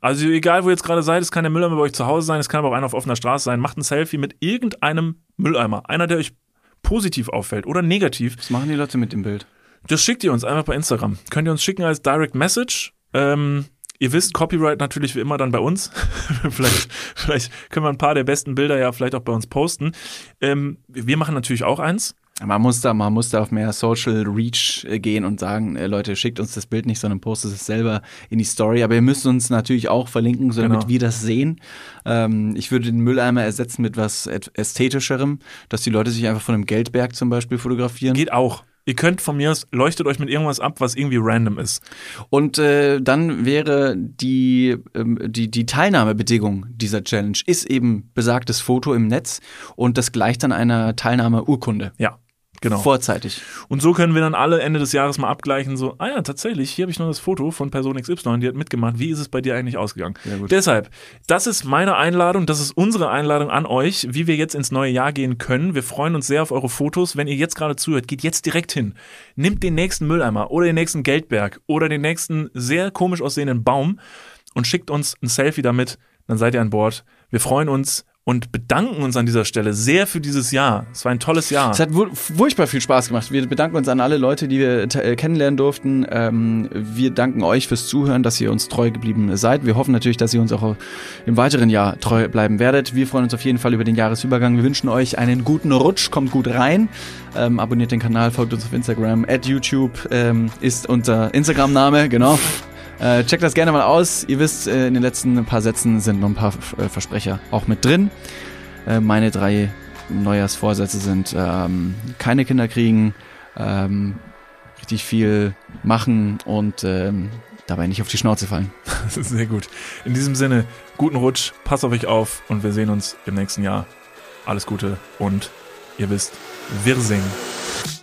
Also egal, wo ihr jetzt gerade seid, es kann der Mülleimer bei euch zu Hause sein, es kann aber auch einer auf offener Straße sein. Macht ein Selfie mit irgendeinem Mülleimer. Einer, der euch positiv auffällt oder negativ. Was machen die Leute mit dem Bild? Das schickt ihr uns einfach bei Instagram. Könnt ihr uns schicken als Direct Message. Ähm, ihr wisst, Copyright natürlich wie immer dann bei uns. <laughs> vielleicht, vielleicht können wir ein paar der besten Bilder ja vielleicht auch bei uns posten. Ähm, wir machen natürlich auch eins. Man muss da, man muss da auf mehr Social Reach äh, gehen und sagen, äh, Leute, schickt uns das Bild nicht, sondern postet es selber in die Story. Aber ihr müsst uns natürlich auch verlinken, so damit Genau. wir das sehen. Ähm, ich würde den Mülleimer ersetzen mit was Ästhetischerem, dass die Leute sich einfach von einem Geldberg zum Beispiel fotografieren. Geht auch. Ihr könnt von mir aus, leuchtet euch mit irgendwas ab, was irgendwie random ist. Und äh, dann wäre die, ähm, die, die Teilnahmebedingung dieser Challenge ist eben besagtes Foto im Netz und das gleicht dann einer Teilnahmeurkunde. Ja, genau. Vorzeitig. Und so können wir dann alle Ende des Jahres mal abgleichen, so, ah ja, tatsächlich, hier habe ich noch das Foto von Person XY, die hat mitgemacht. Wie ist es bei dir eigentlich ausgegangen? Gut. Deshalb, das ist meine Einladung, das ist unsere Einladung an euch, wie wir jetzt ins neue Jahr gehen können. Wir freuen uns sehr auf eure Fotos. Wenn ihr jetzt gerade zuhört, geht jetzt direkt hin. Nimmt den nächsten Mülleimer oder den nächsten Geldberg oder den nächsten sehr komisch aussehenden Baum und schickt uns ein Selfie damit. Dann seid ihr an Bord. Wir freuen uns und bedanken uns an dieser Stelle sehr für dieses Jahr. Es war ein tolles Jahr. Es hat furchtbar viel Spaß gemacht. Wir bedanken uns an alle Leute, die wir äh, kennenlernen durften. Ähm, wir danken euch fürs Zuhören, dass ihr uns treu geblieben seid. Wir hoffen natürlich, dass ihr uns auch im weiteren Jahr treu bleiben werdet. Wir freuen uns auf jeden Fall über den Jahresübergang. Wir wünschen euch einen guten Rutsch, kommt gut rein. Ähm, abonniert den Kanal, folgt uns auf Instagram. At YouTube ähm, ist unser Instagram-Name, genau. Äh, checkt das gerne mal aus. Ihr wisst, äh, in den letzten paar Sätzen sind noch ein paar äh, Versprecher auch mit drin. Äh, meine drei Neujahrsvorsätze sind ähm, keine Kinder kriegen, ähm, richtig viel machen und ähm, dabei nicht auf die Schnauze fallen. <laughs> Das ist sehr gut. In diesem Sinne, guten Rutsch, passt auf euch auf und wir sehen uns im nächsten Jahr. Alles Gute und ihr wisst, wir singen.